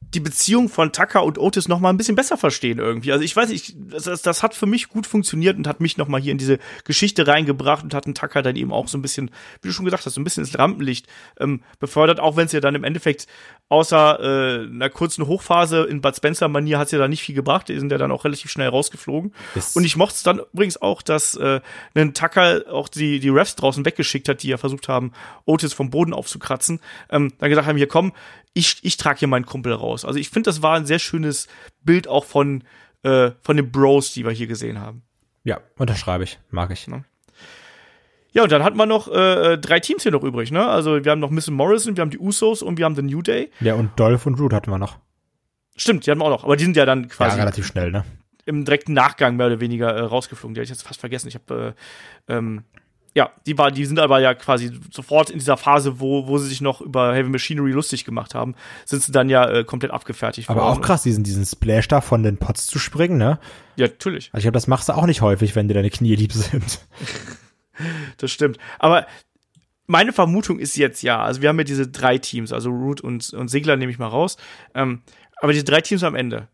die Beziehung von Tucker und Otis noch mal ein bisschen besser verstehen irgendwie. Also ich weiß nicht, das, das, hat für mich gut funktioniert und hat mich noch mal hier in diese Geschichte reingebracht und hat einen Tucker dann eben auch so ein bisschen, wie du schon gesagt hast, so ein bisschen ins Rampenlicht ähm, befördert, auch wenn es ja dann im Endeffekt außer äh, einer kurzen Hochphase in Bud Spencer-Manier hat es ja da nicht viel gebracht. Die sind ja dann auch relativ schnell rausgeflogen. Das- und ich mochte es dann übrigens auch, dass äh, ein Tucker auch die, die Refs draußen weggeschickt hat, die ja versucht haben, Otis vom Boden aufzukratzen. Ähm, dann gesagt haben, hier komm, ich, ich trage hier meinen Kumpel raus. Also ich finde, das war ein sehr schönes Bild auch von, äh, von den Bros, die wir hier gesehen haben. Ja, unterschreibe ich. Mag ich. Ja, und dann hatten wir noch äh, drei Teams hier noch übrig, ne? Also wir haben noch Miss Morrison, wir haben die Usos und wir haben The New Day. Ja, und Dolph und Root hatten wir noch. Stimmt, die hatten wir auch noch. Aber die sind ja dann Ja, quasi relativ schnell, ne? im direkten Nachgang mehr oder weniger äh, rausgeflogen. Die hatte ich jetzt fast vergessen. Ich habe äh, ähm, ja, die war, die sind aber ja quasi sofort in dieser Phase, wo, wo sie sich noch über Heavy Machinery lustig gemacht haben, sind sie dann ja äh, komplett abgefertigt Aber worden. auch krass, diesen, diesen Splash da von den Pots zu springen, ne? Ja, natürlich. Also ich glaube, das machst du auch nicht häufig, wenn dir deine Knie lieb sind. Das stimmt. Aber meine Vermutung ist jetzt ja, also wir haben ja diese drei Teams, also Root und, und Segler nehme ich mal raus. Ähm, aber diese drei Teams am Ende.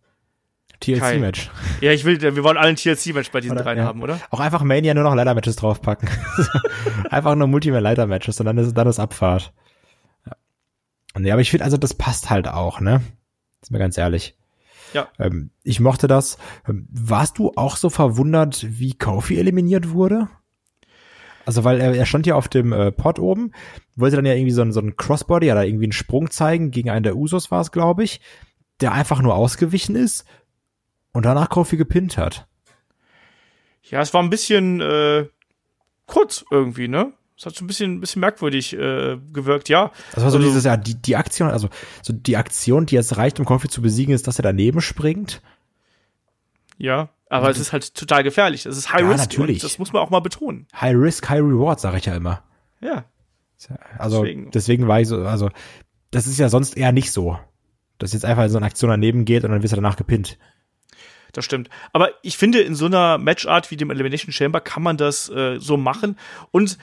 TLC-Match. Ja, ich will, wir wollen alle ein TLC-Match bei diesen Oder- dreien ja. haben, oder? Auch einfach Mania nur noch Leiter-Matches draufpacken. einfach nur Multiman-Leiter-Matches und dann ist, dann ist Abfahrt. Ja. Nee, aber ich finde, also das passt halt auch, ne? Ist mir ganz ehrlich. Ja. Ähm, ich mochte das. Ähm, warst du auch so verwundert, wie Kofi eliminiert wurde? Also, weil er, er stand ja auf dem äh, Pod oben, wollte dann ja irgendwie so ein, so ein Crossbody oder irgendwie einen Sprung zeigen, gegen einen der Usos war es, glaube ich, der einfach nur ausgewichen ist und danach Kofi gepinnt hat. Ja, es war ein bisschen äh, kurz irgendwie, ne? Es hat so ein bisschen, ein bisschen merkwürdig äh, gewirkt, ja. Das war so Also- dieses, ja, die, die Aktion, also so die Aktion, die jetzt reicht, um Kofi zu besiegen, ist, dass er daneben springt. Ja. Aber es ist halt total gefährlich. Es ist High Ja, Risk. natürlich. Und das muss man auch mal betonen. High Risk, High Reward, sage ich ja immer. Ja. Also deswegen. Deswegen. war ich so, also das ist ja sonst eher nicht so. Dass jetzt einfach so eine Aktion daneben geht und dann wirst du danach gepinnt. Das stimmt. Aber ich finde, in so einer Matchart wie dem Elimination Chamber kann man das äh, so machen. Und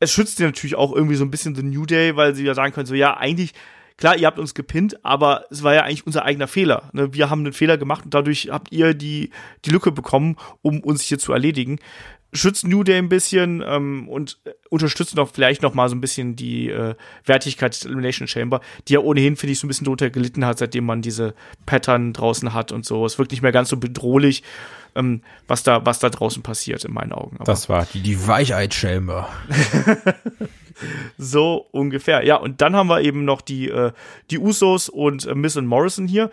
es schützt dir natürlich auch irgendwie so ein bisschen The New Day, weil sie ja sagen können, so ja, eigentlich, klar, ihr habt uns gepinnt, aber es war ja eigentlich unser eigener Fehler. Ne? Wir haben einen Fehler gemacht und dadurch habt ihr die, die Lücke bekommen, um uns hier zu erledigen. Schützt New Day ein bisschen ähm, und äh, unterstützt auch vielleicht noch mal so ein bisschen die äh, Wertigkeit des Elimination Chamber, die ja ohnehin, finde ich, so ein bisschen drunter gelitten hat, seitdem man diese Pattern draußen hat und so. Es wirkt nicht mehr ganz so bedrohlich, ähm, was da, was da draußen passiert, in meinen Augen. Aber Das war die, die Weichheit-Chamber. so ungefähr. Ja, und dann haben wir eben noch die, äh, die Usos und äh, Miss und Morrison hier.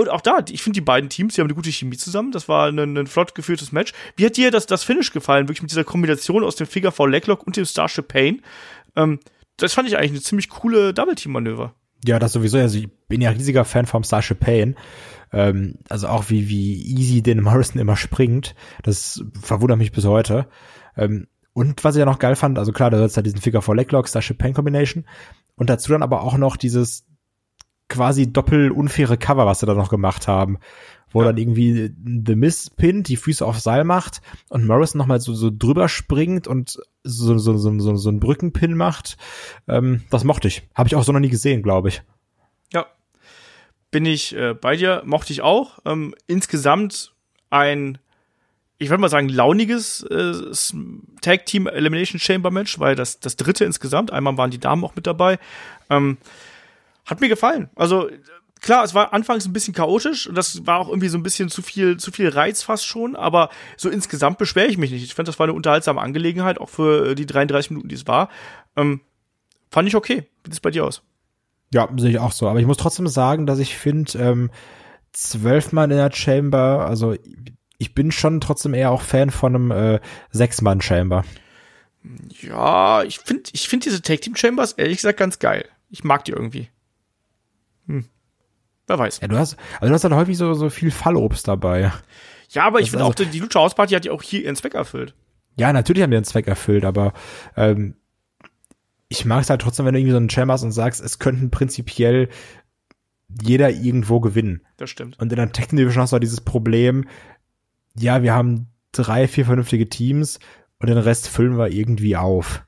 Und auch da, ich finde die beiden Teams, die haben eine gute Chemie zusammen. Das war ein, ein flott geführtes Match. Wie hat dir das, das Finish gefallen? Wirklich mit dieser Kombination aus dem Figure Four Leglock und dem Starship Pain. Ähm, das fand ich eigentlich eine ziemlich coole Double-Team-Manöver. Ja, das sowieso. Also ich bin ja riesiger Fan vom Starship Pain. Ähm, also auch wie, wie easy den Morrison immer springt. Das verwundert mich bis heute. Ähm, und was ich ja noch geil fand, also klar, da hat ja diesen Figure for Leglock, Starship Pain Combination. Und dazu dann aber auch noch dieses quasi doppel unfaire Cover, was sie da noch gemacht haben. Wo Ja. dann irgendwie The Miss pinnt, die Füße auf Seil macht und Morrison nochmal so, so drüber springt und so, so, so, so, so einen Brückenpin macht. Ähm, das mochte ich. Habe ich auch so noch nie gesehen, glaube ich. Ja. Bin ich äh, bei dir, mochte ich auch. Ähm, insgesamt ein, ich würde mal sagen, launiges äh, Tag Team Elimination Chamber Match, weil das, das dritte insgesamt, einmal waren die Damen auch mit dabei. Ähm, hat mir gefallen. Also, klar, es war anfangs ein bisschen chaotisch und das war auch irgendwie so ein bisschen zu viel, zu viel Reiz fast schon, aber so insgesamt beschwere ich mich nicht. Ich fand, das war eine unterhaltsame Angelegenheit, auch für äh, die 33 Minuten, die es war. Ähm, fand ich okay. Wie sieht es bei dir aus? Ja, sehe ich auch so. Aber ich muss trotzdem sagen, dass ich finde, ähm, zwölf Mann in der Chamber, also ich bin schon trotzdem eher auch Fan von einem äh, Sechs-Mann-Chamber. Ja, ich finde ich find diese Tag Team Chambers ehrlich gesagt ganz geil. Ich mag die irgendwie. Hm. Wer weiß. Ja, du hast, also du hast halt häufig so, so viel Fallobst dabei. Ja, aber ich Das finde also- auch, die, die Lucha House Party hat ja auch hier ihren Zweck erfüllt. Ja, natürlich haben die den Zweck erfüllt, aber ähm, ich mag es halt trotzdem, wenn du irgendwie so einen Chamber hast und sagst, es könnten prinzipiell jeder irgendwo gewinnen. Das stimmt. Und in der Tech Division hast du halt dieses Problem, ja, wir haben drei, vier vernünftige Teams und den Rest füllen wir irgendwie auf.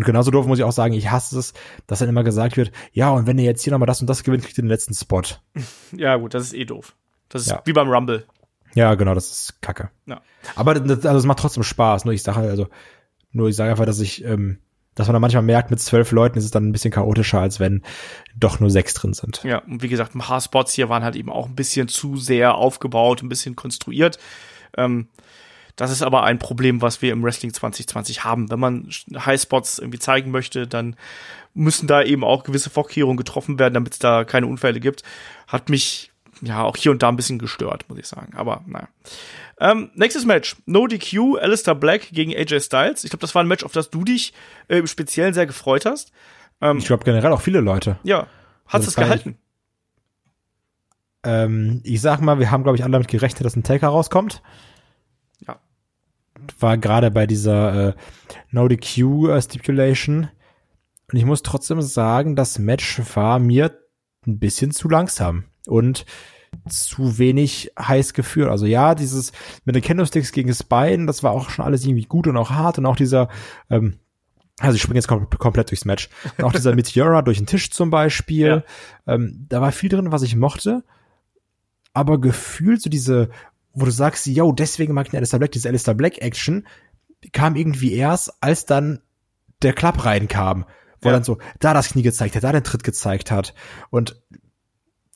Und genauso doof muss ich auch sagen, ich hasse es, dass dann immer gesagt wird, ja, und wenn ihr jetzt hier nochmal das und das gewinnt, kriegt ihr den letzten Spot. Ja, gut, das ist eh doof. Das ist Ja. wie beim Rumble. Ja, genau, das ist Kacke. Ja. Aber das, also es macht trotzdem Spaß. Nur ich sage also, nur ich sage einfach, dass ich, ähm, dass man dann manchmal merkt, mit zwölf Leuten ist es dann ein bisschen chaotischer, als wenn doch nur sechs drin sind. Ja, und wie gesagt, ein paar Spots hier waren halt eben auch ein bisschen zu sehr aufgebaut, ein bisschen konstruiert. Ähm, das ist aber ein Problem, was wir im Wrestling 2020 haben. Wenn man Highspots irgendwie zeigen möchte, dann müssen da eben auch gewisse Vorkehrungen getroffen werden, damit es da keine Unfälle gibt. Hat mich ja auch hier und da ein bisschen gestört, muss ich sagen. Aber naja. Ähm, nächstes Match. No DQ, Alistair Black gegen AJ Styles. Ich glaube, das war ein Match, auf das du dich äh, im Speziellen sehr gefreut hast. Ich glaube generell auch viele Leute. Ja. Hat Also es kann gehalten? Ähm, ich sag mal, wir haben, glaube ich, alle damit gerechnet, dass ein Taker rauskommt. War gerade bei dieser äh, No DQ äh, Stipulation. Und ich muss trotzdem sagen, das Match war mir ein bisschen zu langsam und zu wenig heiß geführt. Also ja, dieses mit den Candlesticks gegen Spine, das war auch schon alles irgendwie gut und auch hart und auch dieser ähm, also ich springe jetzt kom komplett durchs Match. Und auch dieser Meteora durch den Tisch zum Beispiel. Ja. Ähm, da war viel drin, was ich mochte. Aber gefühlt so diese, wo du sagst, yo, deswegen mag ich den Alistair Black, diese Alistair Black Action, kam irgendwie erst, als dann der Club reinkam. Wo ja. dann so, da das Knie gezeigt hat, da den Tritt gezeigt hat. Und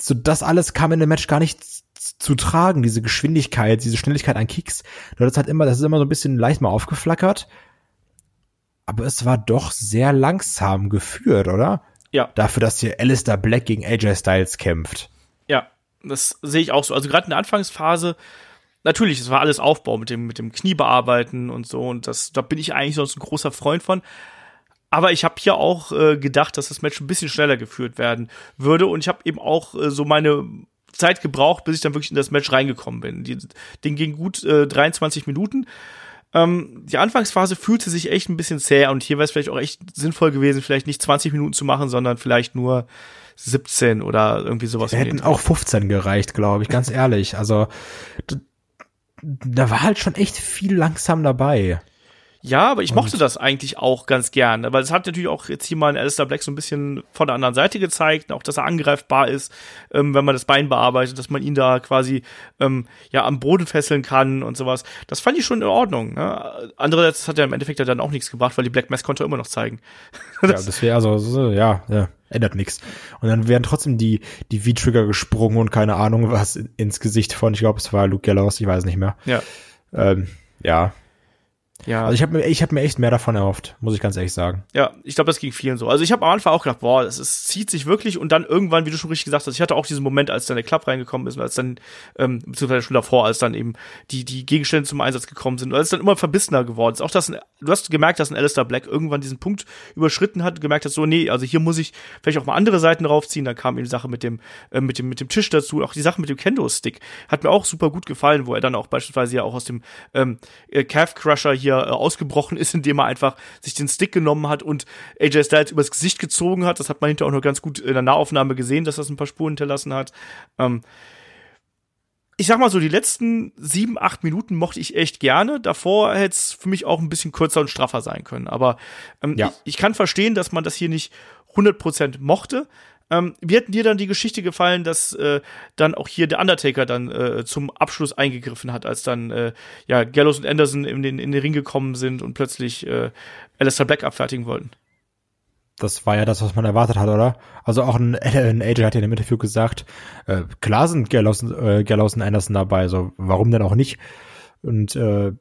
so das alles kam in dem Match gar nicht zu tragen, diese Geschwindigkeit, diese Schnelligkeit an Kicks. Das hat immer, das ist immer so ein bisschen leicht mal aufgeflackert aber es war doch sehr langsam geführt, oder? Ja. Dafür, dass hier Alistair Black gegen AJ Styles kämpft. Ja, das sehe ich auch so. Also gerade in der Anfangsphase, natürlich, es war alles Aufbau mit dem, mit dem Knie bearbeiten und so. Und das, da bin ich eigentlich sonst ein großer Freund von. Aber ich habe hier auch äh, gedacht, dass das Match ein bisschen schneller geführt werden würde. Und ich habe eben auch äh, so meine Zeit gebraucht, bis ich dann wirklich in das Match reingekommen bin. Die, den ging gut äh, 23 Minuten. Ähm, die Anfangsphase fühlte sich echt ein bisschen zäh und hier wäre es vielleicht auch echt sinnvoll gewesen, vielleicht nicht 20 Minuten zu machen, sondern vielleicht nur 17 oder irgendwie sowas. Wir hätten auch 15 gereicht, glaube ich, ganz ehrlich. Also da war halt schon echt viel langsam dabei. Ja, aber ich und mochte das eigentlich auch ganz gern, weil es hat natürlich auch jetzt hier mal ein Alistair Black so ein bisschen von der anderen Seite gezeigt, auch dass er angreifbar ist, ähm, wenn man das Bein bearbeitet, dass man ihn da quasi ähm, ja am Boden fesseln kann und sowas. Das fand ich schon in Ordnung. Ne? Andererseits hat er im Endeffekt ja dann auch nichts gebracht, weil die Black Mass konnte er immer noch zeigen. ja, das wäre also so, ja, ja, ändert nichts. Und dann werden trotzdem die die V-Trigger gesprungen und keine Ahnung was ins Gesicht von, ich glaube, es war Luke Gallows, ich weiß nicht mehr. Ja. Ähm, ja, ja. Also ich habe mir, ich hab mir echt mehr davon erhofft, muss ich ganz ehrlich sagen. Ja, ich glaube, das ging vielen so. Also ich habe am Anfang auch gedacht, boah, es, es zieht sich wirklich und dann irgendwann, wie du schon richtig gesagt hast, ich hatte auch diesen Moment, als dann der Club reingekommen ist und als dann, ähm, beziehungsweise schon davor, als dann eben die, die Gegenstände zum Einsatz gekommen sind und als es dann immer verbissener geworden ist. Auch das, du hast gemerkt, dass ein Alistair Black irgendwann diesen Punkt überschritten hat, gemerkt hat, so, nee, also hier muss ich vielleicht auch mal andere Seiten draufziehen. Dann kam eben die Sache mit dem, äh, mit dem, mit dem Tisch dazu, auch die Sache mit dem Kendo-Stick. Hat mir auch super gut gefallen, wo er dann auch beispielsweise ja auch aus dem ähm, äh, Calf Crusher hier äh, ausgebrochen gebrochen ist, indem er einfach sich den Stick genommen hat und AJ Styles übers Gesicht gezogen hat. Das hat man hinterher auch noch ganz gut in der Nahaufnahme gesehen, dass das ein paar Spuren hinterlassen hat. Ähm, ich sag mal so, die letzten sieben, acht Minuten mochte ich echt gerne. Davor hätte es für mich auch ein bisschen kürzer und straffer sein können. Aber ähm, ja. ich, ich, kann verstehen, dass man das hier nicht 100% mochte. Ähm, wie hätten dir dann die Geschichte gefallen, dass äh, dann auch hier der Undertaker dann äh, zum Abschluss eingegriffen hat, als dann äh, ja Gallows und Anderson in den, in den Ring gekommen sind und plötzlich äh, Alistair Black abfertigen wollten? Das war ja das, was man erwartet hat, oder? Also auch ein, ein AJ hat ja in dem Interview gesagt, äh, klar sind Gallows, äh, Gallows und Anderson dabei, so warum denn auch nicht? Und äh,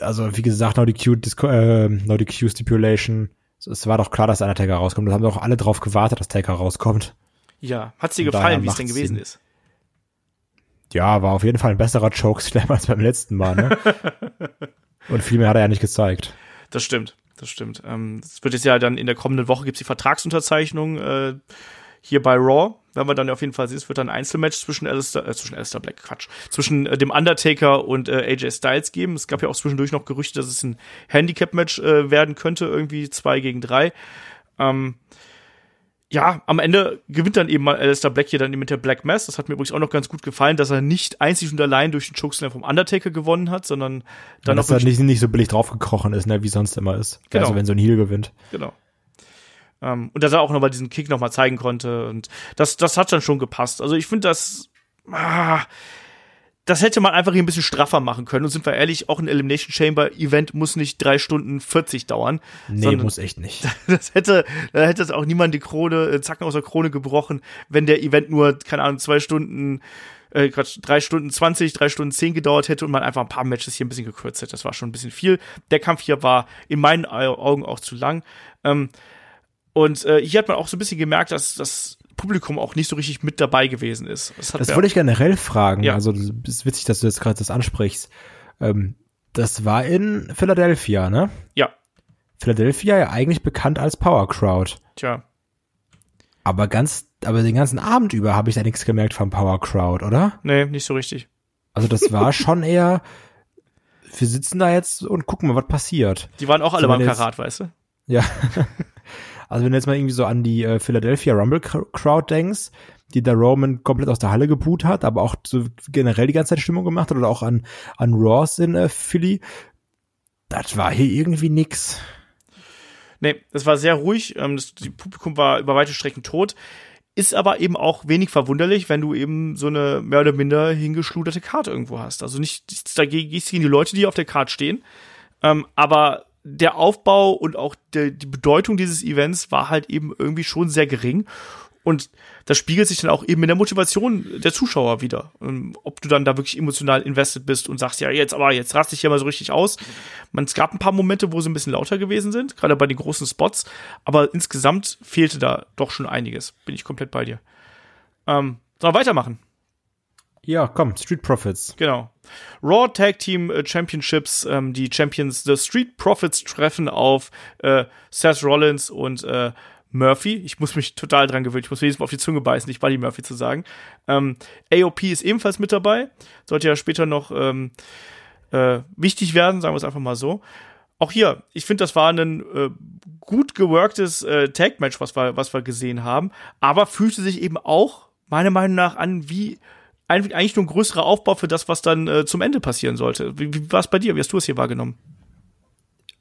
also wie gesagt, no DQ, äh, no DQ Stipulation es war doch klar, dass einer Taker rauskommt. Da haben doch alle drauf gewartet, dass Taker rauskommt. Ja, hat's dir gefallen, wie es denn gewesen Sinn. ist? Ja, war auf jeden Fall ein besserer Chokeslam als beim letzten Mal, ne? Und viel mehr hat er ja nicht gezeigt. Das stimmt, das stimmt. Ähm, es wird jetzt ja dann in der kommenden Woche gibt's die Vertragsunterzeichnung äh, hier bei Raw werden wir dann auf jeden Fall sehen, es wird dann ein Einzelmatch zwischen Alistair, äh, zwischen Alistair Black, Quatsch, zwischen äh, dem Undertaker und äh, AJ Styles geben. Es gab ja auch zwischendurch noch Gerüchte, dass es ein Handicap-Match äh, werden könnte, irgendwie zwei gegen drei. Ähm, ja, am Ende gewinnt dann eben mal Alistair Black hier dann mit der Black Mass. Das hat mir übrigens auch noch ganz gut gefallen, dass er nicht einzig und allein durch den Chokeslam vom Undertaker gewonnen hat, sondern dann ja, dass er nicht, nicht so billig draufgekrochen ist, ne, wie sonst immer ist. Genau. Also wenn so ein Heel gewinnt. Genau. Ähm, und dass er auch nochmal diesen Kick nochmal zeigen konnte. Und das, das hat dann schon gepasst. Also ich finde das. Ah, das hätte man einfach hier ein bisschen straffer machen können. Und sind wir ehrlich, auch ein Elimination Chamber Event muss nicht drei Stunden 40 dauern. Nee, muss echt nicht. Das hätte, da hätte es auch niemand die Krone, äh, Zacken aus der Krone gebrochen, wenn der Event nur, keine Ahnung, zwei Stunden, äh, Quatsch, drei Stunden 20, drei Stunden 10 gedauert hätte und man einfach ein paar Matches hier ein bisschen gekürzt hätte. Das war schon ein bisschen viel. Der Kampf hier war in meinen Augen auch zu lang. Ähm, und äh, hier hat man auch so ein bisschen gemerkt, dass das Publikum auch nicht so richtig mit dabei gewesen ist. Das, das wollte ich generell fragen. Ja. Also es ist witzig, dass du jetzt gerade das ansprichst. Ähm, das war in Philadelphia, ne? Ja. Philadelphia ja eigentlich bekannt als Power Crowd. Tja. Aber ganz aber den ganzen Abend über habe ich da nichts gemerkt vom Power Crowd, oder? Nee, nicht so richtig. Also das war schon eher, wir sitzen da jetzt und gucken mal, was passiert. Die waren auch alle So, beim Karat, weißt du? Ja. Also wenn du jetzt mal irgendwie so an die äh, Philadelphia Rumble Cr- Crowd denkst, die der Roman komplett aus der Halle geboot hat, aber auch so generell die ganze Zeit Stimmung gemacht hat oder auch an, an Raws in äh, Philly, das war hier irgendwie nix. Nee, das war sehr ruhig. Ähm, das, die Publikum war über weite Strecken tot. Ist aber eben auch wenig verwunderlich, wenn du eben so eine mehr oder minder hingeschluderte Karte irgendwo hast. Also nicht nichts dagegen nichts gegen die Leute, die auf der Karte stehen. Ähm, aber der Aufbau und auch der, die Bedeutung dieses Events war halt eben irgendwie schon sehr gering. Und das spiegelt sich dann auch eben in der Motivation der Zuschauer wieder. Ähm, ob du dann da wirklich emotional invested bist und sagst, ja, jetzt aber, jetzt raste ich hier mal so richtig aus. Man, es gab ein paar Momente, wo sie ein bisschen lauter gewesen sind, gerade bei den großen Spots, aber insgesamt fehlte da doch schon einiges. Bin ich komplett bei dir. Ähm, sollen wir weitermachen? Ja, komm, Street Profits. Genau. Raw Tag Team äh, Championships, ähm, die Champions The Street Profits treffen auf äh, Seth Rollins und äh, Murphy. Ich muss mich total dran gewöhnen. Ich muss jedes Mal auf die Zunge beißen, nicht Buddy Murphy zu sagen. Ähm, AOP ist ebenfalls mit dabei. Sollte ja später noch ähm, äh, wichtig werden, sagen wir es einfach mal so. Auch hier, ich finde, das war ein äh, gut geworktes äh, Tag-Match, was wir, was wir gesehen haben, aber fühlte sich eben auch, meiner Meinung nach, an wie eigentlich nur ein größerer Aufbau für das, was dann äh, zum Ende passieren sollte. Wie, wie war es bei dir? Wie hast du es hier wahrgenommen?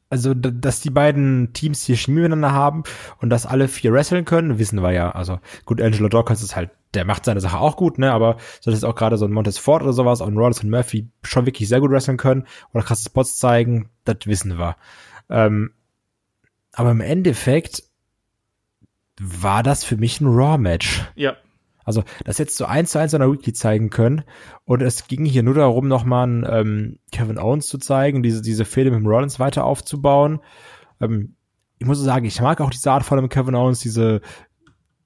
Also, dass die beiden Teams hier Chemie miteinander haben und dass alle vier wresteln können, wissen wir ja. Also, gut, Angelo Dawkins ist halt, der macht seine Sache auch gut, ne, aber so dass auch gerade so ein Montez Ford oder sowas und Rollins und Murphy schon wirklich sehr gut wresteln können oder krasse Spots zeigen, das wissen wir. Ähm, aber im Endeffekt war das für mich ein Raw-Match. Ja, Also, das hättest du eins zu eins an der Weekly zeigen können. Und es ging hier nur darum, nochmal ähm, Kevin Owens zu zeigen, diese, diese Fehde mit dem Rollins weiter aufzubauen. Ähm, ich muss sagen, ich mag auch diese Art von dem Kevin Owens, diese,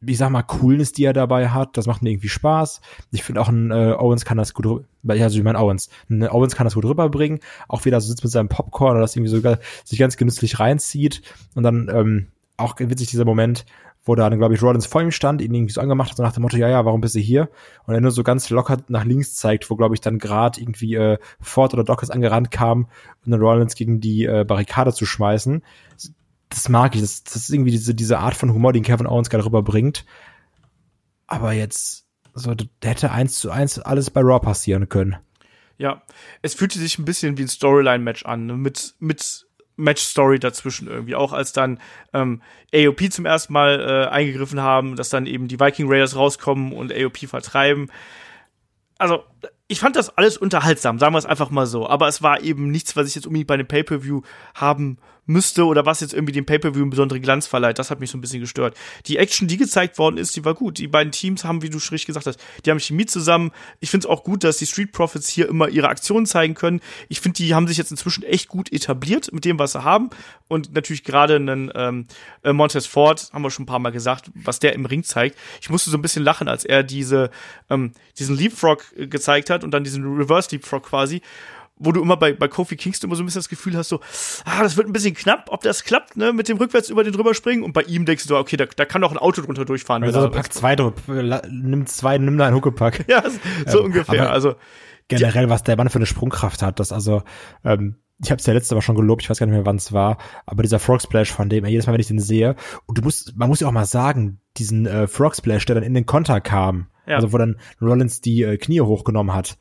ich sag mal, Coolness, die er dabei hat. Das macht mir irgendwie Spaß. Ich finde auch ein äh, Owens kann das gut, also ich meine Owens. Ein Owens kann das gut rüberbringen. Auch wieder so sitzt mit seinem Popcorn oder das irgendwie sogar sich ganz genüsslich reinzieht. Und dann ähm, auch witzig dieser Moment, wo da dann, glaube ich, Rollins vor ihm stand, ihn irgendwie so angemacht hat, so nach dem Motto, ja, ja, warum bist du hier? Und er nur so ganz locker nach links zeigt, wo, glaube ich, dann gerade irgendwie äh, Ford oder Dawkins angerannt kam, um dann Rollins gegen die äh, Barrikade zu schmeißen. Das mag ich. Das, das ist irgendwie diese, diese Art von Humor, den Kevin Owens gerade rüberbringt. Aber jetzt, so, da hätte eins zu eins alles bei Raw passieren können. ja. Es fühlte sich ein bisschen wie ein Storyline-Match an, ne? mit, mit Match-Story dazwischen irgendwie. Auch als dann ähm, AOP zum ersten Mal äh, eingegriffen haben, dass dann eben die Viking Raiders rauskommen und AOP vertreiben. Also, ich fand das alles unterhaltsam, sagen wir es einfach mal so. Aber es war eben nichts, was ich jetzt unbedingt bei einem Pay-Per-View haben müsste oder was jetzt irgendwie dem Pay-Per-View einen besonderen Glanz verleiht. Das hat mich so ein bisschen gestört. Die Action, die gezeigt worden ist, die war gut. Die beiden Teams haben, wie du schon gesagt hast, die haben Chemie zusammen. Ich finde es auch gut, dass die Street Profits hier immer ihre Aktionen zeigen können. Ich finde, die haben sich jetzt inzwischen echt gut etabliert mit dem, was sie haben. Und natürlich gerade einen ähm, äh, Montez Ford, haben wir schon ein paar Mal gesagt, was der im Ring zeigt. Ich musste so ein bisschen lachen, als er diese, ähm, diesen Leapfrog äh, gezeigt hat und dann diesen Reverse Leapfrog quasi wo du immer bei, bei Kofi Kingston immer so ein bisschen das Gefühl hast, so, ah, das wird ein bisschen knapp, ob das klappt, ne, mit dem rückwärts über den drüber springen. Und bei ihm denkst du, okay, da, da kann doch ein Auto drunter durchfahren. Also er- pack zwei, la- nimm zwei, nimm da einen Huckepack. ja, so Ähm, ungefähr. Also, generell, was der Mann für eine Sprungkraft hat. Das also, ähm, ich habe es ja letzte Mal schon gelobt, ich weiß gar nicht mehr, wann es war, aber dieser Frog Splash von dem, jedes Mal, wenn ich den sehe, und du musst, man muss ja auch mal sagen, diesen äh, Frog Splash, der dann in den Konter kam, Ja. also wo dann Rollins die äh, Knie hochgenommen hat,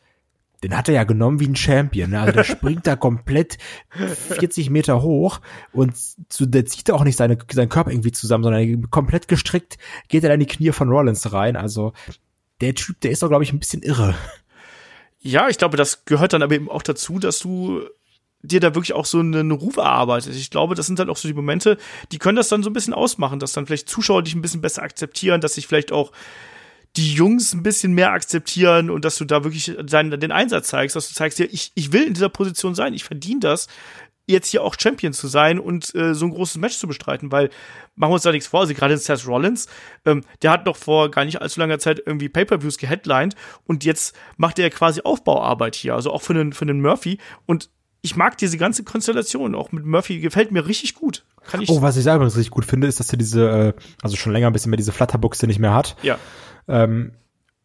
den hat er ja genommen wie ein Champion. Ne? Also der springt da komplett 40 Meter hoch und zu, der zieht auch nicht seine, seinen Körper irgendwie zusammen, sondern komplett gestrickt geht er dann in die Knie von Rollins rein. Also der Typ, der ist doch, glaube ich, ein bisschen irre. ja, ich glaube, das gehört dann aber eben auch dazu, dass du dir da wirklich auch so einen Ruf erarbeitet. Ich glaube, das sind dann auch so die Momente, die können das dann so ein bisschen ausmachen, dass dann vielleicht Zuschauer dich ein bisschen besser akzeptieren, dass sich vielleicht auch die Jungs ein bisschen mehr akzeptieren und dass du da wirklich deinen, den Einsatz zeigst, dass du zeigst, ja, ich, ich will in dieser Position sein, ich verdiene das, jetzt hier auch Champion zu sein und äh, so ein großes Match zu bestreiten, weil machen wir uns da nichts vor, also gerade Seth Rollins, ähm, der hat noch vor gar nicht allzu langer Zeit irgendwie Pay-Per-Views geheadlined und jetzt macht er quasi Aufbauarbeit hier, also auch für einen, für einen Murphy und ich mag diese ganze Konstellation, auch mit Murphy, gefällt mir richtig gut. Kann ich Oh, was ich selber richtig gut finde, ist, dass er diese, äh, also schon länger ein bisschen mehr diese Flatterbuchse nicht mehr hat. ja. Ähm,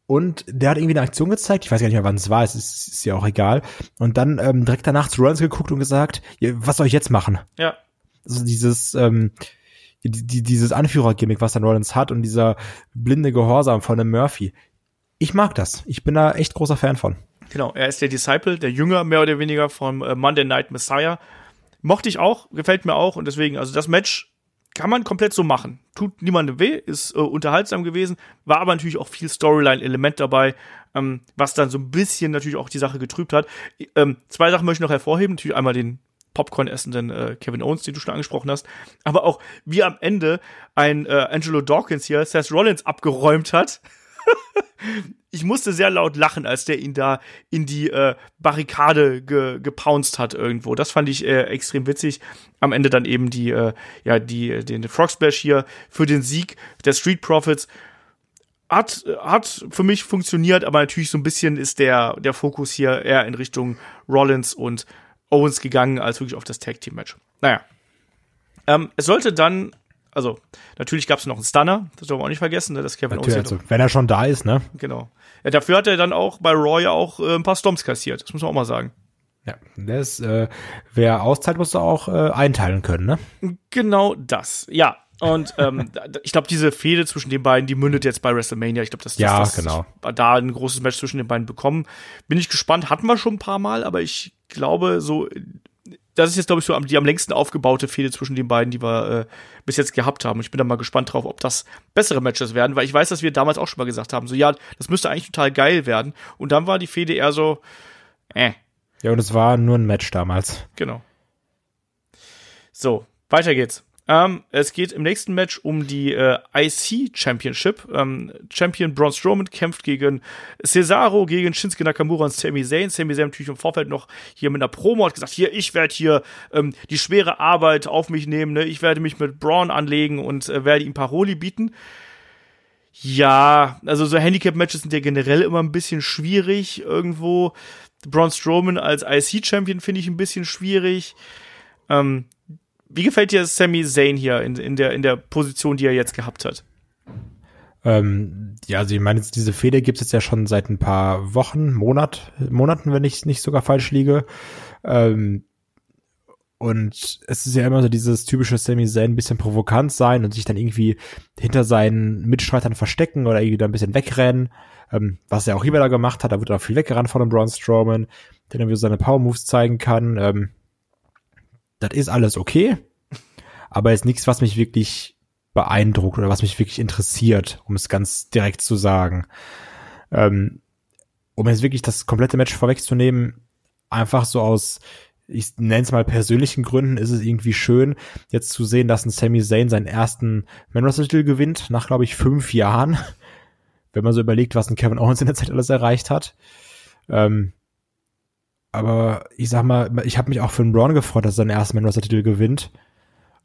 und der hat irgendwie eine Aktion gezeigt, ich weiß gar nicht mehr, wann es war, es ist, ist ja auch egal. Und dann ähm, direkt danach zu Rollins geguckt und gesagt, was soll ich jetzt machen? Ja. Also dieses, ähm, die, die, dieses Anführergimmick, was dann Rollins hat und dieser blinde Gehorsam von dem Murphy. Ich mag das. Ich bin da echt großer Fan von. Genau, er ist der Disciple, der Jünger mehr oder weniger vom äh, Monday Night Messiah. Mochte ich auch, gefällt mir auch und deswegen, also das Match kann man komplett so machen. Tut niemandem weh, ist äh, unterhaltsam gewesen, war aber natürlich auch viel Storyline-Element dabei, ähm, was dann so ein bisschen natürlich auch die Sache getrübt hat. Ähm, zwei Sachen möchte ich noch hervorheben, natürlich einmal den Popcorn essenden äh, Kevin Owens, den du schon angesprochen hast, aber auch wie am Ende ein äh, Angelo Dawkins hier Seth Rollins abgeräumt hat. ich musste sehr laut lachen, als der ihn da in die äh, Barrikade ge gepounced hat irgendwo. Das fand ich äh, extrem witzig. Am Ende dann eben die, äh, ja, die, den Frog Splash hier für den Sieg der Street Profits. Hat, hat für mich funktioniert, aber natürlich so ein bisschen ist der, der Fokus hier eher in Richtung Rollins und Owens gegangen, als wirklich auf das Tag Team Match. Naja. Ähm, es sollte dann also natürlich gab es noch einen Stunner, das dürfen wir auch nicht vergessen, ne, dass Kevin Owens. also, wenn er schon da ist, ne? Genau. Ja, dafür hat er dann auch bei Roy auch äh, ein paar Stomps kassiert, das muss man auch mal sagen. Ja, das, äh, wer austeilt, muss auch äh, einteilen können, ne? Genau das, ja. Und ähm, ich glaube, diese Fehde zwischen den beiden, die mündet jetzt bei WrestleMania. Ich glaube, dass, Ja, dass, dass genau. da ein großes Match zwischen den beiden bekommen. Bin ich gespannt. Hatten wir schon ein paar Mal, aber ich glaube, so das ist jetzt, glaube ich, so die am längsten aufgebaute Fehde zwischen den beiden, die wir äh, bis jetzt gehabt haben. Und ich bin da mal gespannt drauf, ob das bessere Matches werden, weil ich weiß, dass wir damals auch schon mal gesagt haben, so ja, das müsste eigentlich total geil werden. Und dann war die Fehde eher so, äh, Ja, und es war nur ein Match damals. genau. So, weiter geht's. Ähm, es geht im nächsten Match um die äh, IC Championship. Ähm, Champion Braun Strowman kämpft gegen Cesaro, gegen Shinsuke Nakamura und Sami Zayn. Sami Zayn natürlich im Vorfeld noch hier mit einer Promo hat gesagt, hier, ich werde hier ähm, die schwere Arbeit auf mich nehmen. Ne? Ich werde mich mit Braun anlegen und äh, werde ihm Paroli bieten. Ja, also so Handicap-Matches sind ja generell immer ein bisschen schwierig irgendwo. Braun Strowman als IC-Champion finde ich ein bisschen schwierig. Ähm, wie gefällt dir Sami Zayn hier in, in, der, in der Position, die er jetzt gehabt hat? Ähm, ja, also ich meine, diese Fehde gibt's jetzt ja schon seit ein paar Wochen, Monat, Monaten, wenn ich nicht sogar falsch liege. Ähm, und es ist ja immer so dieses typische Sami Zayn, ein bisschen provokant sein und sich dann irgendwie hinter seinen Mitstreitern verstecken oder irgendwie da ein bisschen wegrennen. Ähm, was er auch hier wieder gemacht hat, da wird auch viel weggerannt von dem Braun Strowman, der dann wieder seine Power Moves zeigen kann. Ähm, das ist alles okay, aber ist nichts, was mich wirklich beeindruckt oder was mich wirklich interessiert, um es ganz direkt zu sagen. Ähm, um jetzt wirklich das komplette Match vorwegzunehmen, einfach so aus, ich nenne es mal persönlichen Gründen, ist es irgendwie schön, jetzt zu sehen, dass ein Sami Zayn seinen ersten Man Titel gewinnt, nach, glaube ich, fünf Jahren. Wenn man so überlegt, was ein Kevin Owens in der Zeit alles erreicht hat. Ähm, aber ich sag mal, ich habe mich auch für den Braun gefreut, dass er seinen ersten Man Titel gewinnt.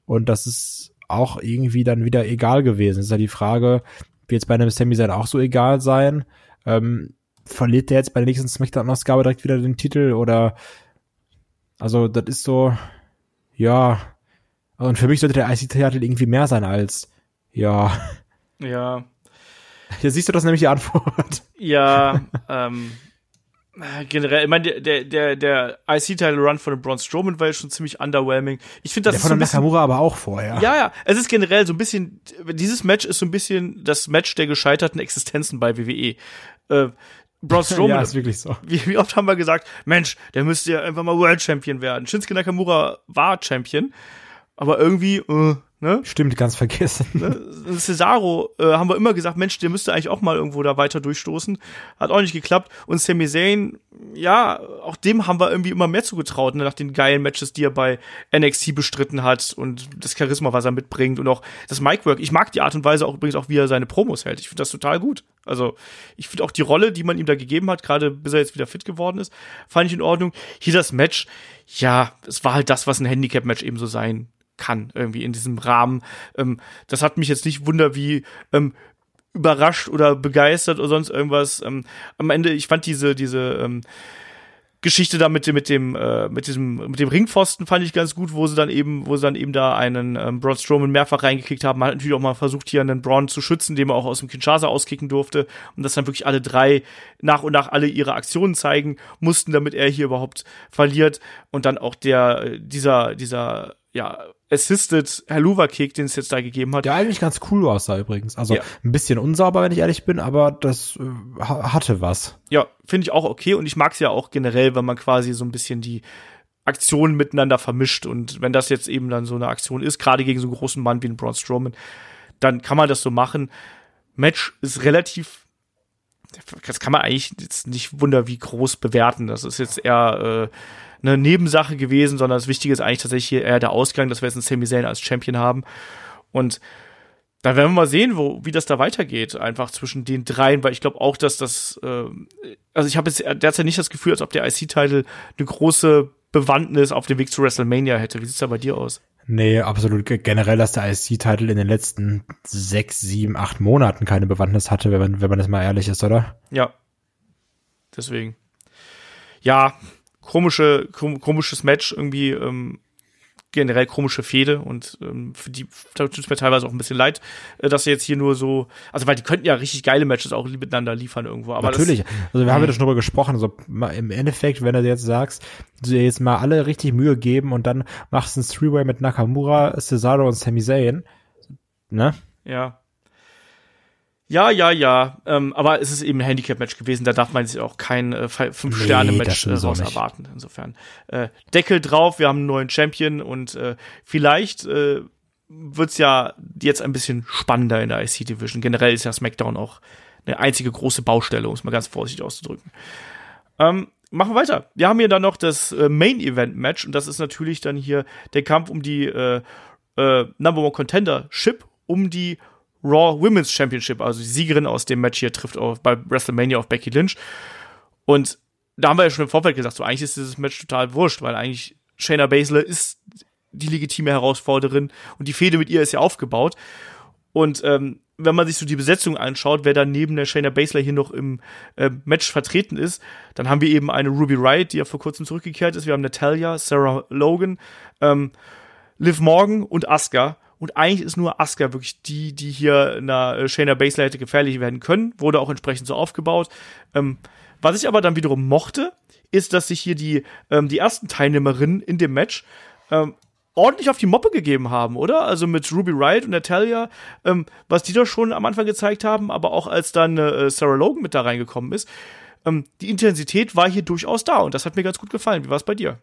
Und das ist auch irgendwie dann wieder egal gewesen. ist ja die Frage, wird jetzt bei einem Sami Zayn auch so egal sein? Ähm, verliert der jetzt bei der nächsten Smackdown-Ausgabe direkt wieder den Titel oder also das ist so, ja. Und für mich sollte der IC-Titel irgendwie mehr sein als, ja. Ja, Hier siehst du das nämlich die Antwort. ja, ähm, äh, generell, ich meine, der, der, der IC-Title-Run von dem Braun Strowman war ja schon ziemlich underwhelming. Ich finde, das Der von so dem ein bisschen, Nakamura aber auch vorher. Ja, ja, es ist generell so ein bisschen, dieses Match ist so ein bisschen das Match der gescheiterten Existenzen bei WWE. Äh, Braun Strowman, ja, ist wirklich so. wie, wie oft haben wir gesagt, Mensch, der müsste ja einfach mal World Champion werden. Shinsuke Nakamura war Champion, aber irgendwie, äh, ne? Stimmt, ganz vergessen. Cesaro äh, haben wir immer gesagt, Mensch, der müsste eigentlich auch mal irgendwo da weiter durchstoßen. Hat auch nicht geklappt. Und Sami Zayn, ja, auch dem haben wir irgendwie immer mehr zugetraut, ne, nach den geilen Matches, die er bei NXT bestritten hat und das Charisma, was er mitbringt und auch das Micwork. Ich mag die Art und Weise auch übrigens auch, wie er seine Promos hält. Ich finde das total gut. Also, ich finde auch die Rolle, die man ihm da gegeben hat, gerade bis er jetzt wieder fit geworden ist, fand ich in Ordnung. Hier das Match, ja, es war halt das, was ein Handicap-Match eben so sein kann, irgendwie in diesem Rahmen. Ähm, das hat mich jetzt nicht wunder wie ähm, überrascht oder begeistert oder sonst irgendwas. Ähm, am Ende, ich fand diese, diese, ähm, Geschichte da mit dem mit dem äh, mit diesem mit dem Ringpfosten fand ich ganz gut, wo sie dann eben wo sie dann eben da einen ähm, Braun Strowman mehrfach reingekickt haben. Man hat natürlich auch mal versucht hier einen Braun zu schützen, den man auch aus dem Kinshasa auskicken durfte und dass dann wirklich alle drei nach und nach alle ihre Aktionen zeigen mussten, damit er hier überhaupt verliert und dann auch der äh, dieser dieser ja Assisted Helluva-Kick, den es jetzt da gegeben hat. Der eigentlich ganz cool aussah übrigens. Also Ja. ein bisschen unsauber, wenn ich ehrlich bin, aber das äh, ha- hatte was. Ja, finde ich auch okay und ich mag es ja auch generell, wenn man quasi so ein bisschen die Aktionen miteinander vermischt und wenn das jetzt eben dann so eine Aktion ist, gerade gegen so einen großen Mann wie einen Braun Strowman, dann kann man das so machen. Match ist relativ das kann man eigentlich jetzt nicht wunder wie groß bewerten. Das ist jetzt eher äh, eine Nebensache gewesen, sondern das Wichtige ist eigentlich tatsächlich hier eher der Ausgang, dass wir jetzt einen Sami Zayn als Champion haben. Und dann werden wir mal sehen, wo, wie das da weitergeht, einfach zwischen den dreien, weil ich glaube auch, dass das, äh, also ich habe jetzt derzeit nicht das Gefühl, als ob der IC-Titel eine große Bewandtnis auf dem Weg zu WrestleMania hätte. Wie sieht's da bei dir aus? Nee, absolut. Ge- Generell, dass der IC-Titel in den letzten sechs, sieben, acht Monaten keine Bewandtnis hatte, wenn man, wenn man das mal ehrlich ist, oder? Ja. Deswegen. Ja, komische, kom komisches Match, irgendwie ähm, generell komische Fehde und ähm, für die tut es mir teilweise auch ein bisschen leid, äh, dass sie jetzt hier nur so, also weil die könnten ja richtig geile Matches auch miteinander liefern irgendwo. Aber Natürlich. Also wir haben ja schon drüber gesprochen. So mal im Endeffekt, wenn du jetzt sagst, du dir jetzt mal alle richtig Mühe geben und dann machst du ein Three-Way mit Nakamura, Cesaro und Sami Zayn, ne? Das, ja. Ja, ja, ja. Ähm, aber es ist eben ein Handicap-Match gewesen. Da darf man sich auch kein äh, Nee, Fünf-Sterne-Match das äh, sowieso raus nicht. erwarten. Insofern. Äh, Deckel drauf, wir haben einen neuen Champion und äh, vielleicht äh, wird's ja jetzt ein bisschen spannender in der IC-Division. Generell ist ja SmackDown auch eine einzige große Baustelle, um es mal ganz vorsichtig auszudrücken. Ähm, machen wir weiter. Wir haben hier dann noch das äh, Main-Event-Match und das ist natürlich dann hier der Kampf um die äh, äh, Number One Contender-Ship, um die Raw Women's Championship, also die Siegerin aus dem Match hier trifft auf, bei WrestleMania auf Becky Lynch. Und da haben wir ja schon im Vorfeld gesagt, so eigentlich ist dieses Match total wurscht, weil eigentlich Shayna Baszler ist die legitime Herausforderin und die Fehde mit ihr ist ja aufgebaut. Und ähm, wenn man sich so die Besetzung anschaut, wer dann neben der Shayna Baszler hier noch im äh, Match vertreten ist, dann haben wir eben eine Ruby Riot, die ja vor kurzem zurückgekehrt ist. Wir haben Natalia, Sarah Logan, ähm, Liv Morgan und Asuka. Und eigentlich ist nur Asuka wirklich die, die hier einer äh, Shayna Baszler hätte gefährlich werden können. Wurde auch entsprechend so aufgebaut. Ähm, was ich aber dann wiederum mochte, ist, dass sich hier die, ähm, die ersten Teilnehmerinnen in dem Match ähm, ordentlich auf die Moppe gegeben haben, oder? Also mit Ruby Riot und Natalia, ähm, was die da schon am Anfang gezeigt haben, aber auch als dann äh, Sarah Logan mit da reingekommen ist. Ähm, die Intensität war hier durchaus da und das hat mir ganz gut gefallen. Wie war es bei dir?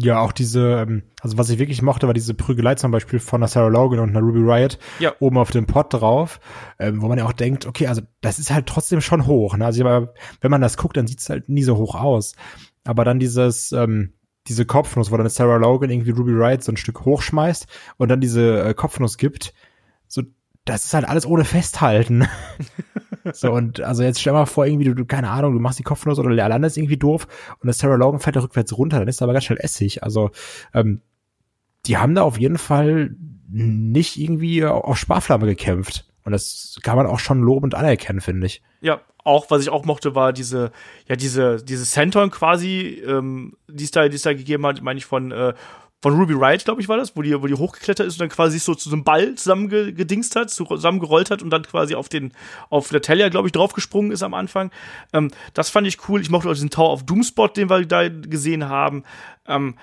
Ja, auch diese, ähm, also was ich wirklich mochte, war diese Prügelei zum Beispiel von einer Sarah Logan und einer Ruby Riot Ja. oben auf dem Pod drauf, ähm, wo man ja auch denkt, okay, also das ist halt trotzdem schon hoch. Ne? Also aber wenn man das guckt, dann sieht es halt nie so hoch aus. Aber dann dieses, ähm, diese Kopfnuss, wo dann Sarah Logan irgendwie Ruby Riot so ein Stück hochschmeißt und dann diese äh, Kopfnuss gibt, so, das ist halt alles ohne Festhalten. so, und also jetzt stell mal vor, irgendwie, du, du, keine Ahnung, du machst die Kopfnuss oder der Land ist irgendwie doof und das Sarah Logan fällt da rückwärts runter, dann ist da aber ganz schnell Essig. Also, ähm, die haben da auf jeden Fall nicht irgendwie auf Sparflamme gekämpft. Und das kann man auch schon lobend anerkennen, finde ich. Ja, auch, was ich auch mochte, war diese, ja, diese, diese Senton quasi, ähm, die es da, die es da gegeben hat, meine ich von, äh, von Ruby Riot, glaube ich, war das, wo die, wo die hochgeklettert ist und dann quasi so zu so einem Ball zusammengedingst hat, zusammengerollt hat und dann quasi auf den, auf Natalia, glaube ich, draufgesprungen ist am Anfang. Ähm, das fand ich cool. Ich mochte auch diesen Tower of Doomspot, den wir da gesehen haben. Ähm,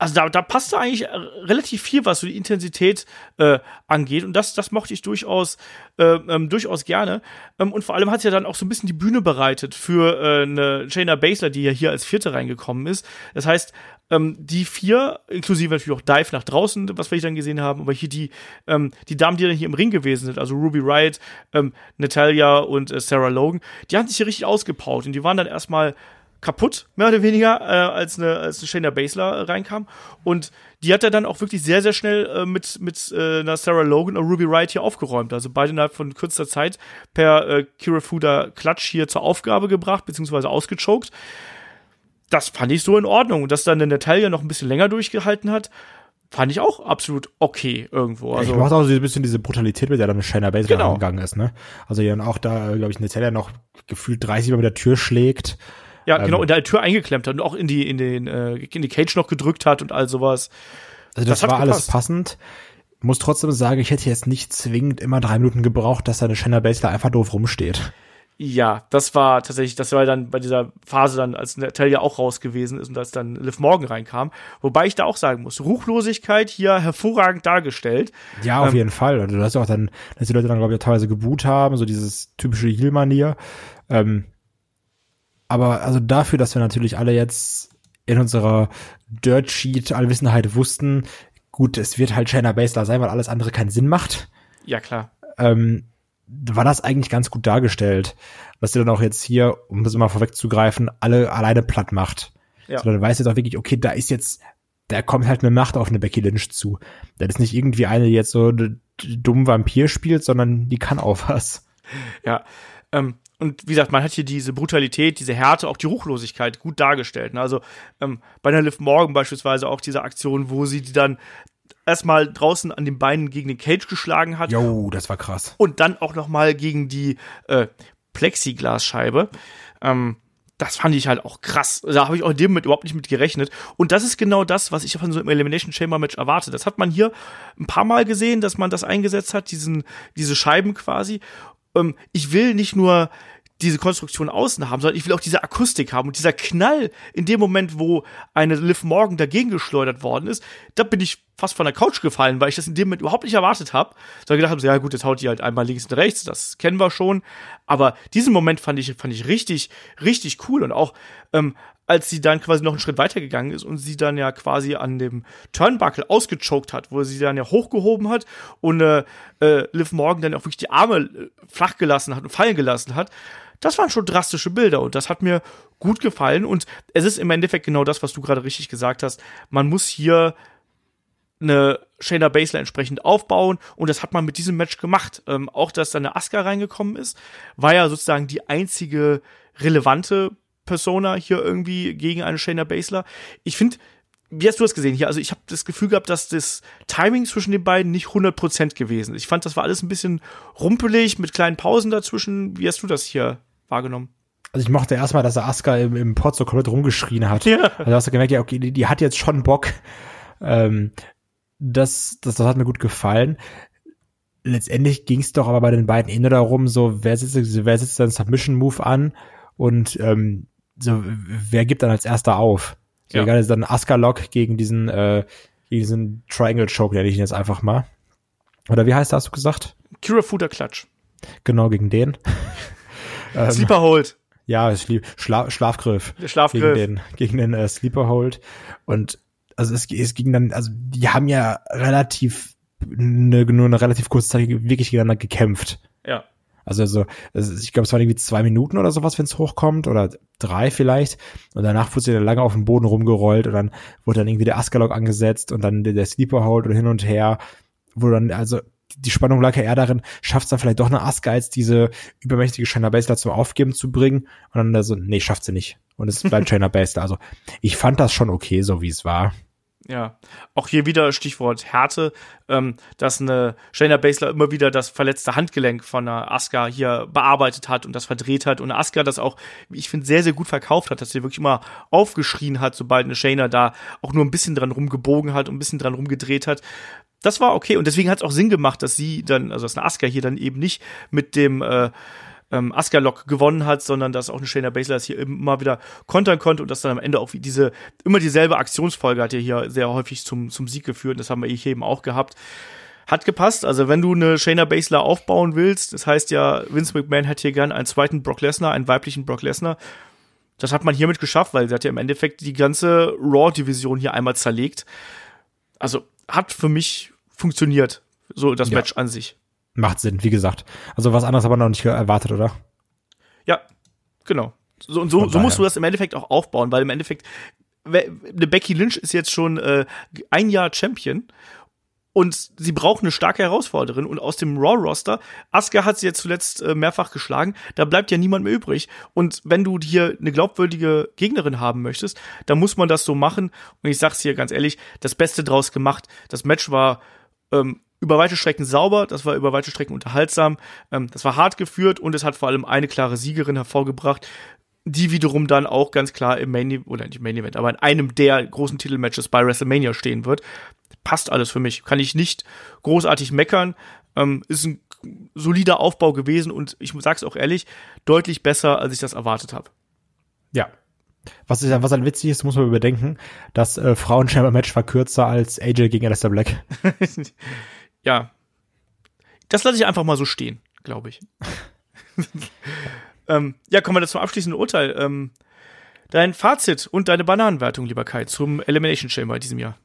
also da, da passte eigentlich relativ viel, was so die Intensität äh, angeht. Und das, das mochte ich durchaus, äh, ähm, durchaus gerne. Ähm, und vor allem hat es ja dann auch so ein bisschen die Bühne bereitet für äh, eine Shayna Baszler, die ja hier als Vierte reingekommen ist. Das heißt, ähm, die vier, inklusive natürlich auch Dive nach draußen, was wir dann gesehen haben, aber hier die, ähm, die Damen, die dann hier im Ring gewesen sind, also Ruby Riot, ähm, Natalia und äh, Sarah Logan, die haben sich hier richtig ausgepaut und die waren dann erstmal kaputt, mehr oder weniger, äh, als eine, als eine Shayna Baszler äh, reinkam. Und die hat er dann auch wirklich sehr, sehr schnell äh, mit, mit äh, einer Sarah Logan und Ruby Wright hier aufgeräumt. Also beide innerhalb von kürzester Zeit per äh, Kirafuda Klatsch hier zur Aufgabe gebracht, beziehungsweise ausgechoked. Das fand ich so in Ordnung. Und dass dann eine Natalia noch ein bisschen länger durchgehalten hat, fand ich auch absolut okay irgendwo. Also, ich mochte auch so ein bisschen diese Brutalität, mit der dann Shayna Baszler Genau. angegangen ist, ne? Also die dann auch da, glaube ich, Natalia noch gefühlt 30 Mal mit der Tür schlägt. Ja, genau, in der Tür eingeklemmt hat und auch in die, in den, äh, in die Cage noch gedrückt hat und all sowas. Also das, das war alles passend. Muss trotzdem sagen, ich hätte jetzt nicht zwingend immer drei Minuten gebraucht, dass da eine Shanna Baszler einfach doof rumsteht. Ja, das war tatsächlich, das war dann bei dieser Phase dann, als Natalia auch raus gewesen ist und als dann Liv Morgan reinkam. Wobei ich da auch sagen muss, Ruchlosigkeit hier hervorragend dargestellt. Ja, auf ähm, jeden Fall. Und du hast auch dann, dass die Leute dann, glaube ich, teilweise geboot haben, so dieses typische Heal-Manier. Ähm, aber also dafür, dass wir natürlich alle jetzt in unserer Dirt Sheet Allwissenheit wussten, gut, es wird halt Shayna Baszler sein, weil alles andere keinen Sinn macht. Ja, klar. Ähm, war das eigentlich ganz gut dargestellt, dass sie dann auch jetzt hier, um das mal vorwegzugreifen, alle alleine platt macht. Ja. Sondern weiß jetzt auch wirklich, okay, da ist jetzt, da kommt halt eine Macht auf eine Becky Lynch zu. Das ist nicht irgendwie eine, die jetzt so dumm Vampir spielt, sondern die kann auch was. Ja, ähm, und wie gesagt, man hat hier diese Brutalität, diese Härte, auch die Ruchlosigkeit gut dargestellt. Ne? Also ähm, bei der Liv Morgan beispielsweise auch diese Aktion, wo sie die dann erstmal draußen an den Beinen gegen den Cage geschlagen hat. Jo, das war krass. Und dann auch noch mal gegen die äh, Plexiglasscheibe. Ähm, das fand ich halt auch krass. Da habe ich auch in dem Moment überhaupt nicht mit gerechnet. Und das ist genau das, was ich von so einem Elimination Chamber Match erwarte. Das hat man hier ein paar Mal gesehen, dass man das eingesetzt hat, diesen, diese Scheiben quasi. Ähm, ich will nicht nur diese Konstruktion außen haben, sondern ich will auch diese Akustik haben. Und dieser Knall in dem Moment, wo eine Liv Morgan dagegen geschleudert worden ist, da bin ich fast von der Couch gefallen, weil ich das in dem Moment überhaupt nicht erwartet habe. Sondern gedacht habe, ja gut, jetzt haut die halt einmal links und rechts, das kennen wir schon. Aber diesen Moment fand ich, fand ich richtig, richtig cool. Und auch ähm, als sie dann quasi noch einen Schritt weitergegangen ist und sie dann ja quasi an dem Turnbuckle ausgechoked hat, wo sie dann ja hochgehoben hat und äh, äh, Liv Morgan dann auch wirklich die Arme äh, flach gelassen hat und fallen gelassen hat das waren schon drastische Bilder und das hat mir gut gefallen und es ist im Endeffekt genau das, was du gerade richtig gesagt hast. Man muss hier eine Shayna Baszler entsprechend aufbauen und das hat man mit diesem Match gemacht. Ähm, auch, dass da eine Asuka reingekommen ist, war ja sozusagen die einzige relevante Persona hier irgendwie gegen eine Shayna Baszler. Ich finde, wie hast du das gesehen hier? Also ich habe das Gefühl gehabt, dass das Timing zwischen den beiden nicht 100% gewesen ist. Ich fand, das war alles ein bisschen rumpelig mit kleinen Pausen dazwischen. Wie hast du das hier wahrgenommen? Also ich mochte erstmal, dass er Asuka im, im Pod so komplett rumgeschrien hat. Ja. Also hast du gemerkt, ja, okay, die, die hat jetzt schon Bock. Ähm, das, das, das hat mir gut gefallen. Letztendlich ging es doch aber bei den beiden eh nur darum, so, wer setzt, wer setzt dann Submission-Move an und ähm, so, wer gibt dann als erster auf? So, ja. egal, ist dann Asuka-Lock gegen diesen, äh, gegen diesen Triangle-Choke, nenne ich ihn jetzt einfach mal. Oder wie heißt der, hast du gesagt? Kira Klatsch. Genau, gegen den. Ähm, Sleeper Hold. Ja, Schla Schlafgriff. Schlafgriff. Gegen den, gegen den äh, Sleeper Hold. Und also es, es ging dann, also die haben ja relativ ne, nur eine relativ kurze Zeit wirklich gegeneinander gekämpft. Ja. Also, also, also ich glaube, es waren irgendwie zwei Minuten oder sowas, wenn es hochkommt, oder drei vielleicht. Und danach wurde sie dann lange auf dem Boden rumgerollt und dann wurde dann irgendwie der Askalok angesetzt und dann der, der Sleeper Hold oder hin und her. Wo dann, also die Spannung lag ja eher darin, schafft es dann vielleicht doch eine Asuka als diese übermächtige Shayna Baszler zum Aufgeben zu bringen. Und dann so, nee, schafft sie nicht. Und es bleibt Shayna Baszler. Also ich fand das schon okay, so wie es war. Ja, auch hier wieder Stichwort Härte, ähm, dass eine Shayna Baszler immer wieder das verletzte Handgelenk von einer Asuka hier bearbeitet hat und das verdreht hat und Asuka das auch, ich finde, sehr, sehr gut verkauft hat, dass sie wirklich immer aufgeschrien hat, sobald eine Shayna da auch nur ein bisschen dran rumgebogen hat und ein bisschen dran rumgedreht hat das war okay und deswegen hat es auch Sinn gemacht, dass sie dann, also dass eine Asuka hier dann eben nicht mit dem äh, ähm, Asuka-Lock gewonnen hat, sondern dass auch eine Shayna Baszler das hier immer wieder kontern konnte und dass dann am Ende auch diese, immer dieselbe Aktionsfolge hat ja hier sehr häufig zum, zum Sieg geführt und das haben wir hier eben auch gehabt. Hat gepasst, also wenn du eine Shayna Baszler aufbauen willst, das heißt ja, Vince McMahon hat hier gern einen zweiten Brock Lesnar, einen weiblichen Brock Lesnar, das hat man hiermit geschafft, weil sie hat ja im Endeffekt die ganze Raw-Division hier einmal zerlegt. Also hat für mich funktioniert, so das ja. Match an sich. Macht Sinn, wie gesagt. Also was anderes aber noch nicht erwartet, oder? Ja, genau. So, und so, so musst du das im Endeffekt auch aufbauen, weil im Endeffekt, eine Becky Lynch ist jetzt schon äh, ein Jahr Champion und sie braucht eine starke Herausforderin. Und aus dem Raw-Roster, Asuka hat sie jetzt zuletzt äh, mehrfach geschlagen, da bleibt ja niemand mehr übrig. Und wenn du hier eine glaubwürdige Gegnerin haben möchtest, dann muss man das so machen. Und ich sag's hier ganz ehrlich, das Beste draus gemacht. Das Match war ähm, über weite Strecken sauber, das war über weite Strecken unterhaltsam, ähm, das war hart geführt und es hat vor allem eine klare Siegerin hervorgebracht die wiederum dann auch ganz klar im Main oder nicht Main Event, aber in einem der großen Titelmatches bei WrestleMania stehen wird. Passt alles für mich. Kann ich nicht großartig meckern. Ähm, ist ein solider Aufbau gewesen und ich sag's auch ehrlich, deutlich besser, als ich das erwartet habe. Ja. Was, ist, was halt witzig ist, muss man überdenken, das äh, Frauen-Chamber-Match war kürzer als AJ gegen Alistair Black. ja. Das lasse ich einfach mal so stehen, glaube ich. ähm, ja, kommen wir zum abschließenden Urteil. Ähm, dein Fazit und deine Bananenwertung, lieber Kai, zum Elimination Chamber in diesem Jahr.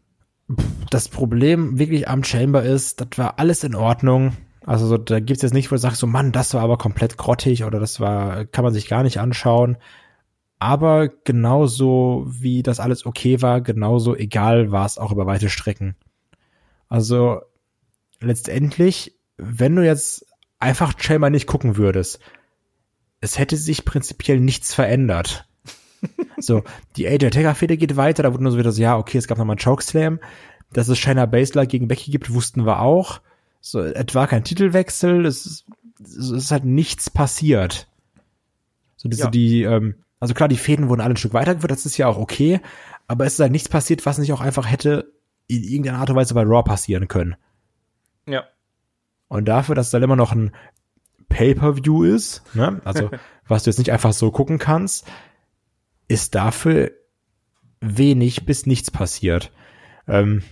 Das Problem wirklich am Chamber ist, das war alles in Ordnung. Also so, da gibt's jetzt nicht, wo du sagst, so Mann, das war aber komplett grottig oder das war, kann man sich gar nicht anschauen. Aber genauso wie das alles okay war, genauso egal war es auch über weite Strecken. Also letztendlich, wenn du jetzt einfach Chamber nicht gucken würdest, es hätte sich prinzipiell nichts verändert. so, die AJ Taker Fehde geht weiter, da wurde nur so wieder so, ja, okay, es gab nochmal einen Chokeslam. Dass es Shayna Baszler gegen Becky gibt, wussten wir auch. So, es war kein Titelwechsel, es ist, es ist halt nichts passiert. So, diese, ja. die, ähm, also klar, die Fäden wurden alle ein Stück weitergeführt, das ist ja auch okay, aber es ist halt nichts passiert, was nicht auch einfach hätte in irgendeiner Art und Weise bei Raw passieren können. Ja. Und dafür, dass es dann immer noch ein Pay-per-View ist, ne? also was du jetzt nicht einfach so gucken kannst, ist dafür wenig bis nichts passiert. Ähm,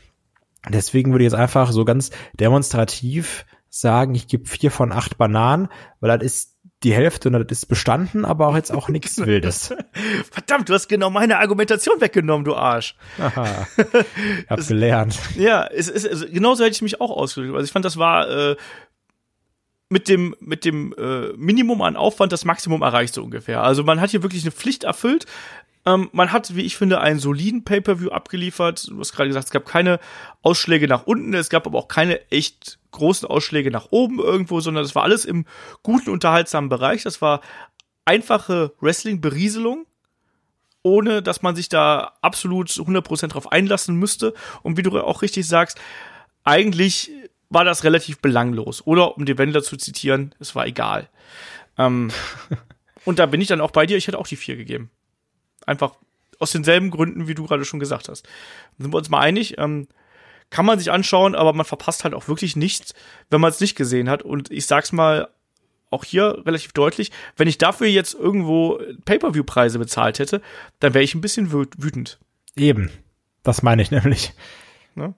deswegen würde ich jetzt einfach so ganz demonstrativ sagen, ich gebe vier von acht Bananen, weil das ist die Hälfte und das ist bestanden, aber auch jetzt auch nichts Wildes. Verdammt, du hast genau meine Argumentation weggenommen, du Arsch. Aha, ich hab gelernt. Ja, es ist, also genauso hätte ich mich auch ausgedrückt. Also ich fand, das war äh, mit dem, mit dem äh, Minimum an Aufwand das Maximum erreicht so ungefähr. Also man hat hier wirklich eine Pflicht erfüllt. Ähm, man hat, wie ich finde, einen soliden Pay-per-View abgeliefert. Du hast gerade gesagt, es gab keine Ausschläge nach unten, es gab aber auch keine echt großen Ausschläge nach oben irgendwo, sondern es war alles im guten, unterhaltsamen Bereich. Das war einfache Wrestling-Berieselung ohne dass man sich da absolut 100% drauf einlassen müsste. Und wie du auch richtig sagst, eigentlich war das relativ belanglos. Oder um die Wendler zu zitieren, es war egal. Ähm, und da bin ich dann auch bei dir, ich hätte auch die vier gegeben. Einfach aus denselben Gründen, wie du gerade schon gesagt hast. Dann sind wir uns mal einig, ähm, kann man sich anschauen, aber man verpasst halt auch wirklich nichts, wenn man es nicht gesehen hat. Und ich sag's mal auch hier relativ deutlich, wenn ich dafür jetzt irgendwo Pay-per-view-Preise bezahlt hätte, dann wäre ich ein bisschen wütend. Eben. Das meine ich nämlich. Ne?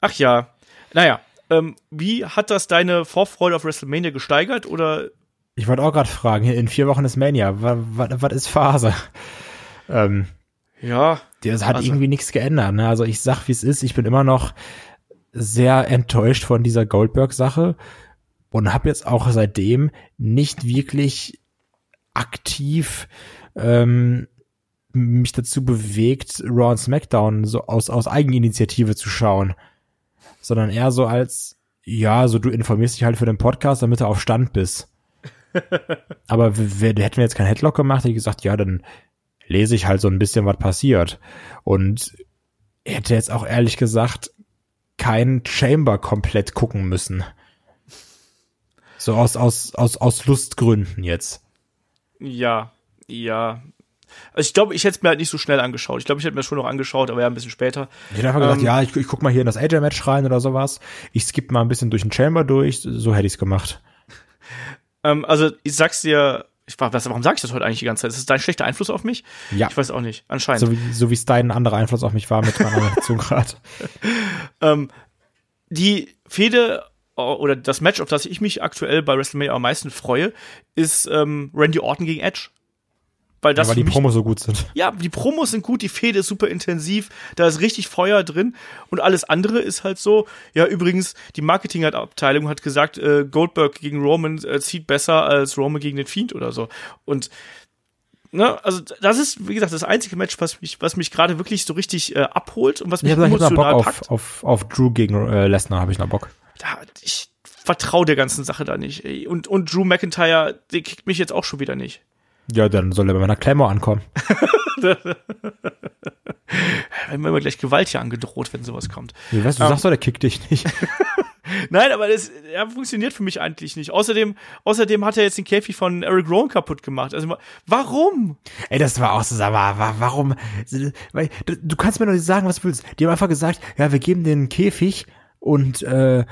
Ach ja, naja, ähm, wie hat das deine Vorfreude auf WrestleMania gesteigert oder? Ich wollte auch gerade fragen, in vier Wochen ist Mania, was ist Phase? Ähm, ja. Das hat also, irgendwie nichts geändert. Ne? Also ich sag, wie es ist, ich bin immer noch sehr enttäuscht von dieser Goldberg-Sache und habe jetzt auch seitdem nicht wirklich aktiv ähm, mich dazu bewegt, Raw und SmackDown so aus, aus Eigeninitiative zu schauen sondern eher so als, ja, so du informierst dich halt für den Podcast, damit du auf Stand bist. Aber wir, hätten wir jetzt keinen Headlock gemacht, hätte ich gesagt, ja, dann lese ich halt so ein bisschen, was passiert. Und hätte jetzt auch ehrlich gesagt kein Chamber komplett gucken müssen. So aus, aus, aus, aus Lustgründen jetzt. Ja, ja. Also ich glaube, ich hätte es mir halt nicht so schnell angeschaut. Ich glaube, ich hätte mir das schon noch angeschaut, aber ja, ein bisschen später. Ich hätte einfach ähm, gesagt, ja, ich, ich guck mal hier in das AJ-Match rein oder sowas. Ich skippe mal ein bisschen durch den Chamber durch. So hätte ich es gemacht. Ähm, also ich sag's dir, ich, was, warum sag ich das heute eigentlich die ganze Zeit? Ist das dein schlechter Einfluss auf mich? Ja. Ich weiß auch nicht, anscheinend. So wie, so wie es dein anderer Einfluss auf mich war mit meiner Reaktion gerade. Ähm, die Fehde oder das Match, auf das ich mich aktuell bei WrestleMania am meisten freue, ist ähm, Randy Orton gegen Edge. Weil, das ja, weil die Promos so gut sind. Ja, die Promos sind gut, die Fehde ist super intensiv, da ist richtig Feuer drin und alles andere ist halt so. Ja, übrigens, die Marketingabteilung hat gesagt, äh, Goldberg gegen Roman äh, zieht besser als Roman gegen den Fiend oder so. Und Ne, also das ist, wie gesagt, das einzige Match, was mich, was mich gerade wirklich so richtig äh, abholt und was mich ich emotional Bock packt. Auf, auf, auf Drew gegen äh, Lesnar habe ich noch Bock. Da, ich vertraue der ganzen Sache da nicht. Ey. Und, und Drew McIntyre, der kickt mich jetzt auch schon wieder nicht. Ja, dann soll er bei meiner Claymore ankommen. wenn mir immer gleich Gewalt hier angedroht, wenn sowas kommt. Ja, weißt du, du um, sagst doch, der kickt dich nicht. Nein, aber das ja, funktioniert für mich eigentlich nicht. Außerdem, außerdem hat er jetzt den Käfig von Eric Rowan kaputt gemacht. Also warum? Ey, das war auch so, aber warum? Weil, du kannst mir doch nicht sagen, was du willst. Die haben einfach gesagt, ja, wir geben den Käfig und äh,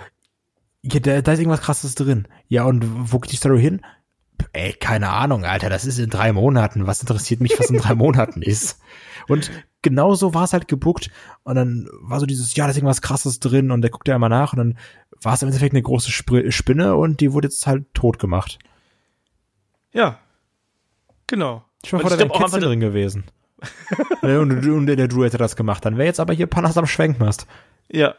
ja, da, da ist irgendwas krasses drin. Ja, und wo geht die Story hin? Ey, keine Ahnung, Alter, das ist in drei Monaten. Was interessiert mich, was in drei Monaten ist? Und genauso war es halt gebuckt. Und dann war so dieses, ja, da ist irgendwas krasses drin. Und der guckt ja immer nach. Und dann war es im Endeffekt eine große Sp Spinne und die wurde jetzt halt tot gemacht. Ja. Genau. Ich war vor der Kätzchen drin gewesen. und, und, der Drew hätte das gemacht. Dann wäre jetzt aber hier Panas am Schwenkmast. Ja.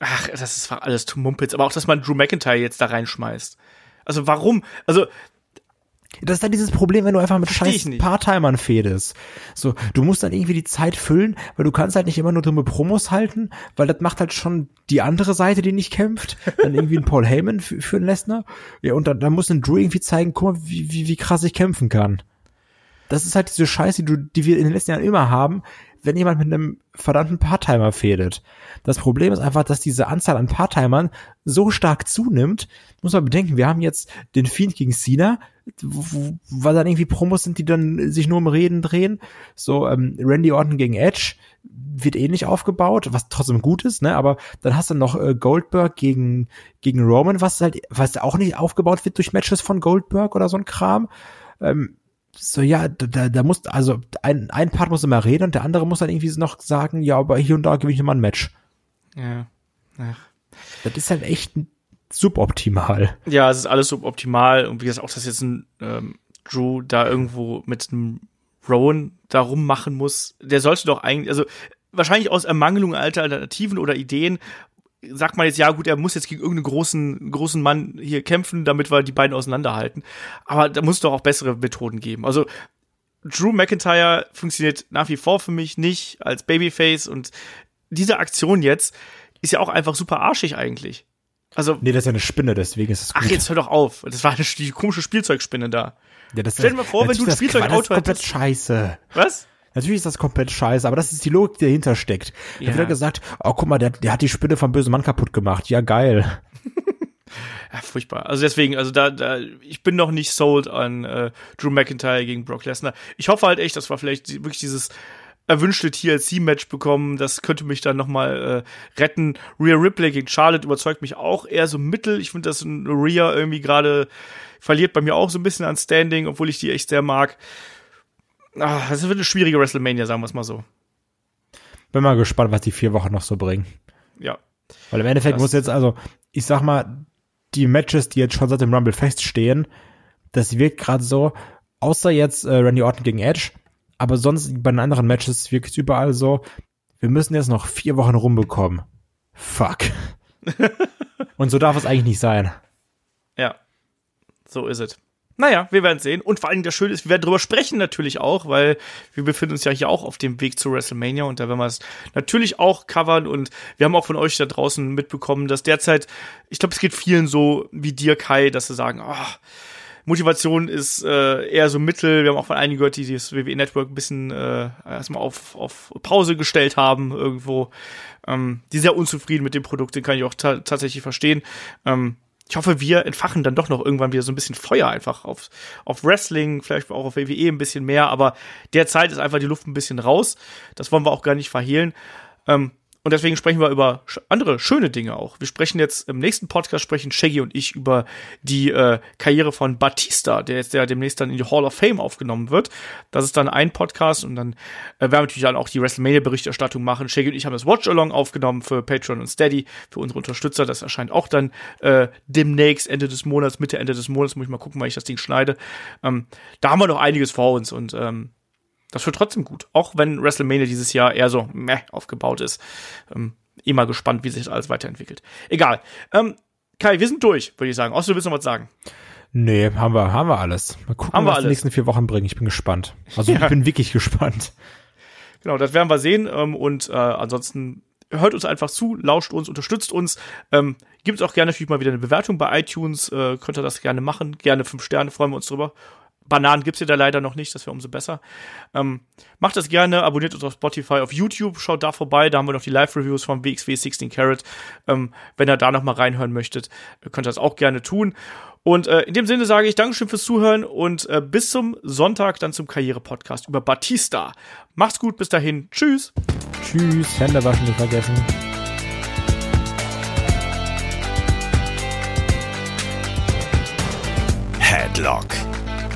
Ach, das ist alles Mumpitz. Aber auch, dass man Drew McIntyre jetzt da reinschmeißt. Also warum? Also das ist dann dieses Problem, wenn du einfach mit Versteh scheiß Part-Timern fädest. So, du musst dann irgendwie die Zeit füllen, weil du kannst halt nicht immer nur dumme Promos halten, weil das macht halt schon die andere Seite, die nicht kämpft. Dann irgendwie ein Paul Heyman für, für einen Lesnar. Ja, und dann, dann muss ein Drew irgendwie zeigen, guck mal, wie, wie, wie krass ich kämpfen kann. Das ist halt diese Scheiße, die, du, die wir in den letzten Jahren immer haben, wenn jemand mit einem verdammten Part-Timer fädet. Das Problem ist einfach, dass diese Anzahl an Part-Timern so stark zunimmt. Muss man bedenken, wir haben jetzt den Fiend gegen Cena, weil dann irgendwie Promos sind, die dann sich nur um Reden drehen. So ähm, Randy Orton gegen Edge wird ähnlich aufgebaut, was trotzdem gut ist, ne? Aber dann hast du noch äh, Goldberg gegen gegen Roman, was halt was auch nicht aufgebaut wird durch Matches von Goldberg oder so ein Kram. Ähm, so, ja, da, da muss, also ein, ein Part muss immer reden und der andere muss dann irgendwie noch sagen, ja, aber hier und da gewinne ich mal ein Match. Ja. Ach. Das ist halt echt suboptimal. Ja, es ist alles suboptimal und wie gesagt, auch, dass jetzt ein ähm, Drew da irgendwo mit einem Rowan da rummachen muss, der sollte doch eigentlich, also wahrscheinlich aus Ermangelung alter Alternativen oder Ideen sagt man jetzt, ja gut, er muss jetzt gegen irgendeinen großen, großen Mann hier kämpfen, damit wir die beiden auseinanderhalten. Aber da muss es doch auch bessere Methoden geben. Also Drew McIntyre funktioniert nach wie vor für mich nicht als Babyface und diese Aktion jetzt ist ja auch einfach super arschig eigentlich. Also, nee, das ist ja eine Spinne, deswegen ist es gut. Ach, jetzt hör doch auf. Das war eine, die komische Spielzeugspinne da. Ja, das Stell dir mal vor, wenn du ein Spielzeugauto hättest. Das ist komplett scheiße. Was? Natürlich ist das komplett scheiße, aber das ist die Logik, die dahinter steckt. Ja. Da wird gesagt, oh, guck mal, der, der hat die Spinne vom bösen Mann kaputt gemacht. Ja, geil. ja, furchtbar. Also deswegen, also da, da, ich bin noch nicht sold an äh, Drew McIntyre gegen Brock Lesnar. Ich hoffe halt echt, dass wir vielleicht wirklich dieses erwünschte TLC-Match bekommen. Das könnte mich dann noch mal äh, retten. Rhea Ripley gegen Charlotte überzeugt mich auch eher so mittel. Ich finde, dass Rhea irgendwie gerade verliert bei mir auch so ein bisschen an Standing, obwohl ich die echt sehr mag ach, das wird eine schwierige WrestleMania, sagen wir es mal so. Bin mal gespannt, was die vier Wochen noch so bringen. Ja. Weil im Endeffekt das muss jetzt, also, ich sag mal, die Matches, die jetzt schon seit dem Rumble feststehen, das wirkt gerade so, außer jetzt äh, Randy Orton gegen Edge, aber sonst bei den anderen Matches wirkt es überall so, wir müssen jetzt noch vier Wochen rumbekommen. Fuck. Und so darf es eigentlich nicht sein. Ja. So ist es. Naja, wir werden sehen. Und vor allem das Schöne ist, wir werden drüber sprechen natürlich auch, weil wir befinden uns ja hier auch auf dem Weg zu WrestleMania und da werden wir es natürlich auch covern und wir haben auch von euch da draußen mitbekommen, dass derzeit, ich glaube, es geht vielen so wie dir, Kai, dass sie sagen, oh, Motivation ist äh, eher so mittel. Wir haben auch von einigen gehört, die das WWE Network ein bisschen äh, erstmal auf, auf Pause gestellt haben irgendwo. Ähm, die sehr unzufrieden mit dem Produkt, den kann ich auch ta tatsächlich verstehen. Ähm, ich hoffe, wir entfachen dann doch noch irgendwann wieder so ein bisschen Feuer einfach auf, auf Wrestling, vielleicht auch auf WWE ein bisschen mehr, aber derzeit ist einfach die Luft ein bisschen raus. Das wollen wir auch gar nicht verhehlen. Ähm, und deswegen sprechen wir über andere schöne Dinge auch. Wir sprechen jetzt im nächsten Podcast sprechen Shaggy und ich über die äh, Karriere von Batista, der jetzt ja demnächst dann in die Hall of Fame aufgenommen wird. Das ist dann ein Podcast und dann äh, werden wir natürlich dann auch die WrestleMania Berichterstattung machen. Shaggy und ich haben das Watch Along aufgenommen für Patreon und Steady für unsere Unterstützer. Das erscheint auch dann äh, demnächst Ende des Monats, Mitte Ende des Monats muss ich mal gucken, weil ich das Ding schneide. Ähm, da haben wir noch einiges vor uns und ähm, das wird trotzdem gut. Auch wenn WrestleMania dieses Jahr eher so meh aufgebaut ist. Ähm, immer gespannt, wie sich das alles weiterentwickelt. Egal. Ähm, Kai, wir sind durch, würde ich sagen. Außer du willst noch was sagen. Nee, haben wir, haben wir alles. Mal gucken, haben was die nächsten vier Wochen bringen. Ich bin gespannt. Also ja. ich bin wirklich gespannt. Genau, das werden wir sehen. Ähm, und äh, ansonsten hört uns einfach zu, lauscht uns, unterstützt uns. Ähm, gibt auch gerne natürlich mal wieder eine Bewertung bei iTunes. Äh, könnt ihr das gerne machen. Gerne fünf Sterne, freuen wir uns drüber Bananen gibt's hier da leider noch nicht, das wäre umso besser. Ähm, macht das gerne, abonniert uns auf Spotify, auf YouTube, schaut da vorbei, da haben wir noch die Live-Reviews vom WXW 16 Carat. Ähm, wenn ihr da noch mal reinhören möchtet, könnt ihr das auch gerne tun. Und äh, in dem Sinne sage ich Dankeschön fürs Zuhören und äh, bis zum Sonntag dann zum Karriere-Podcast über Batista. Macht's gut, bis dahin. Tschüss. Tschüss, Hände waschen nicht vergessen. Headlock,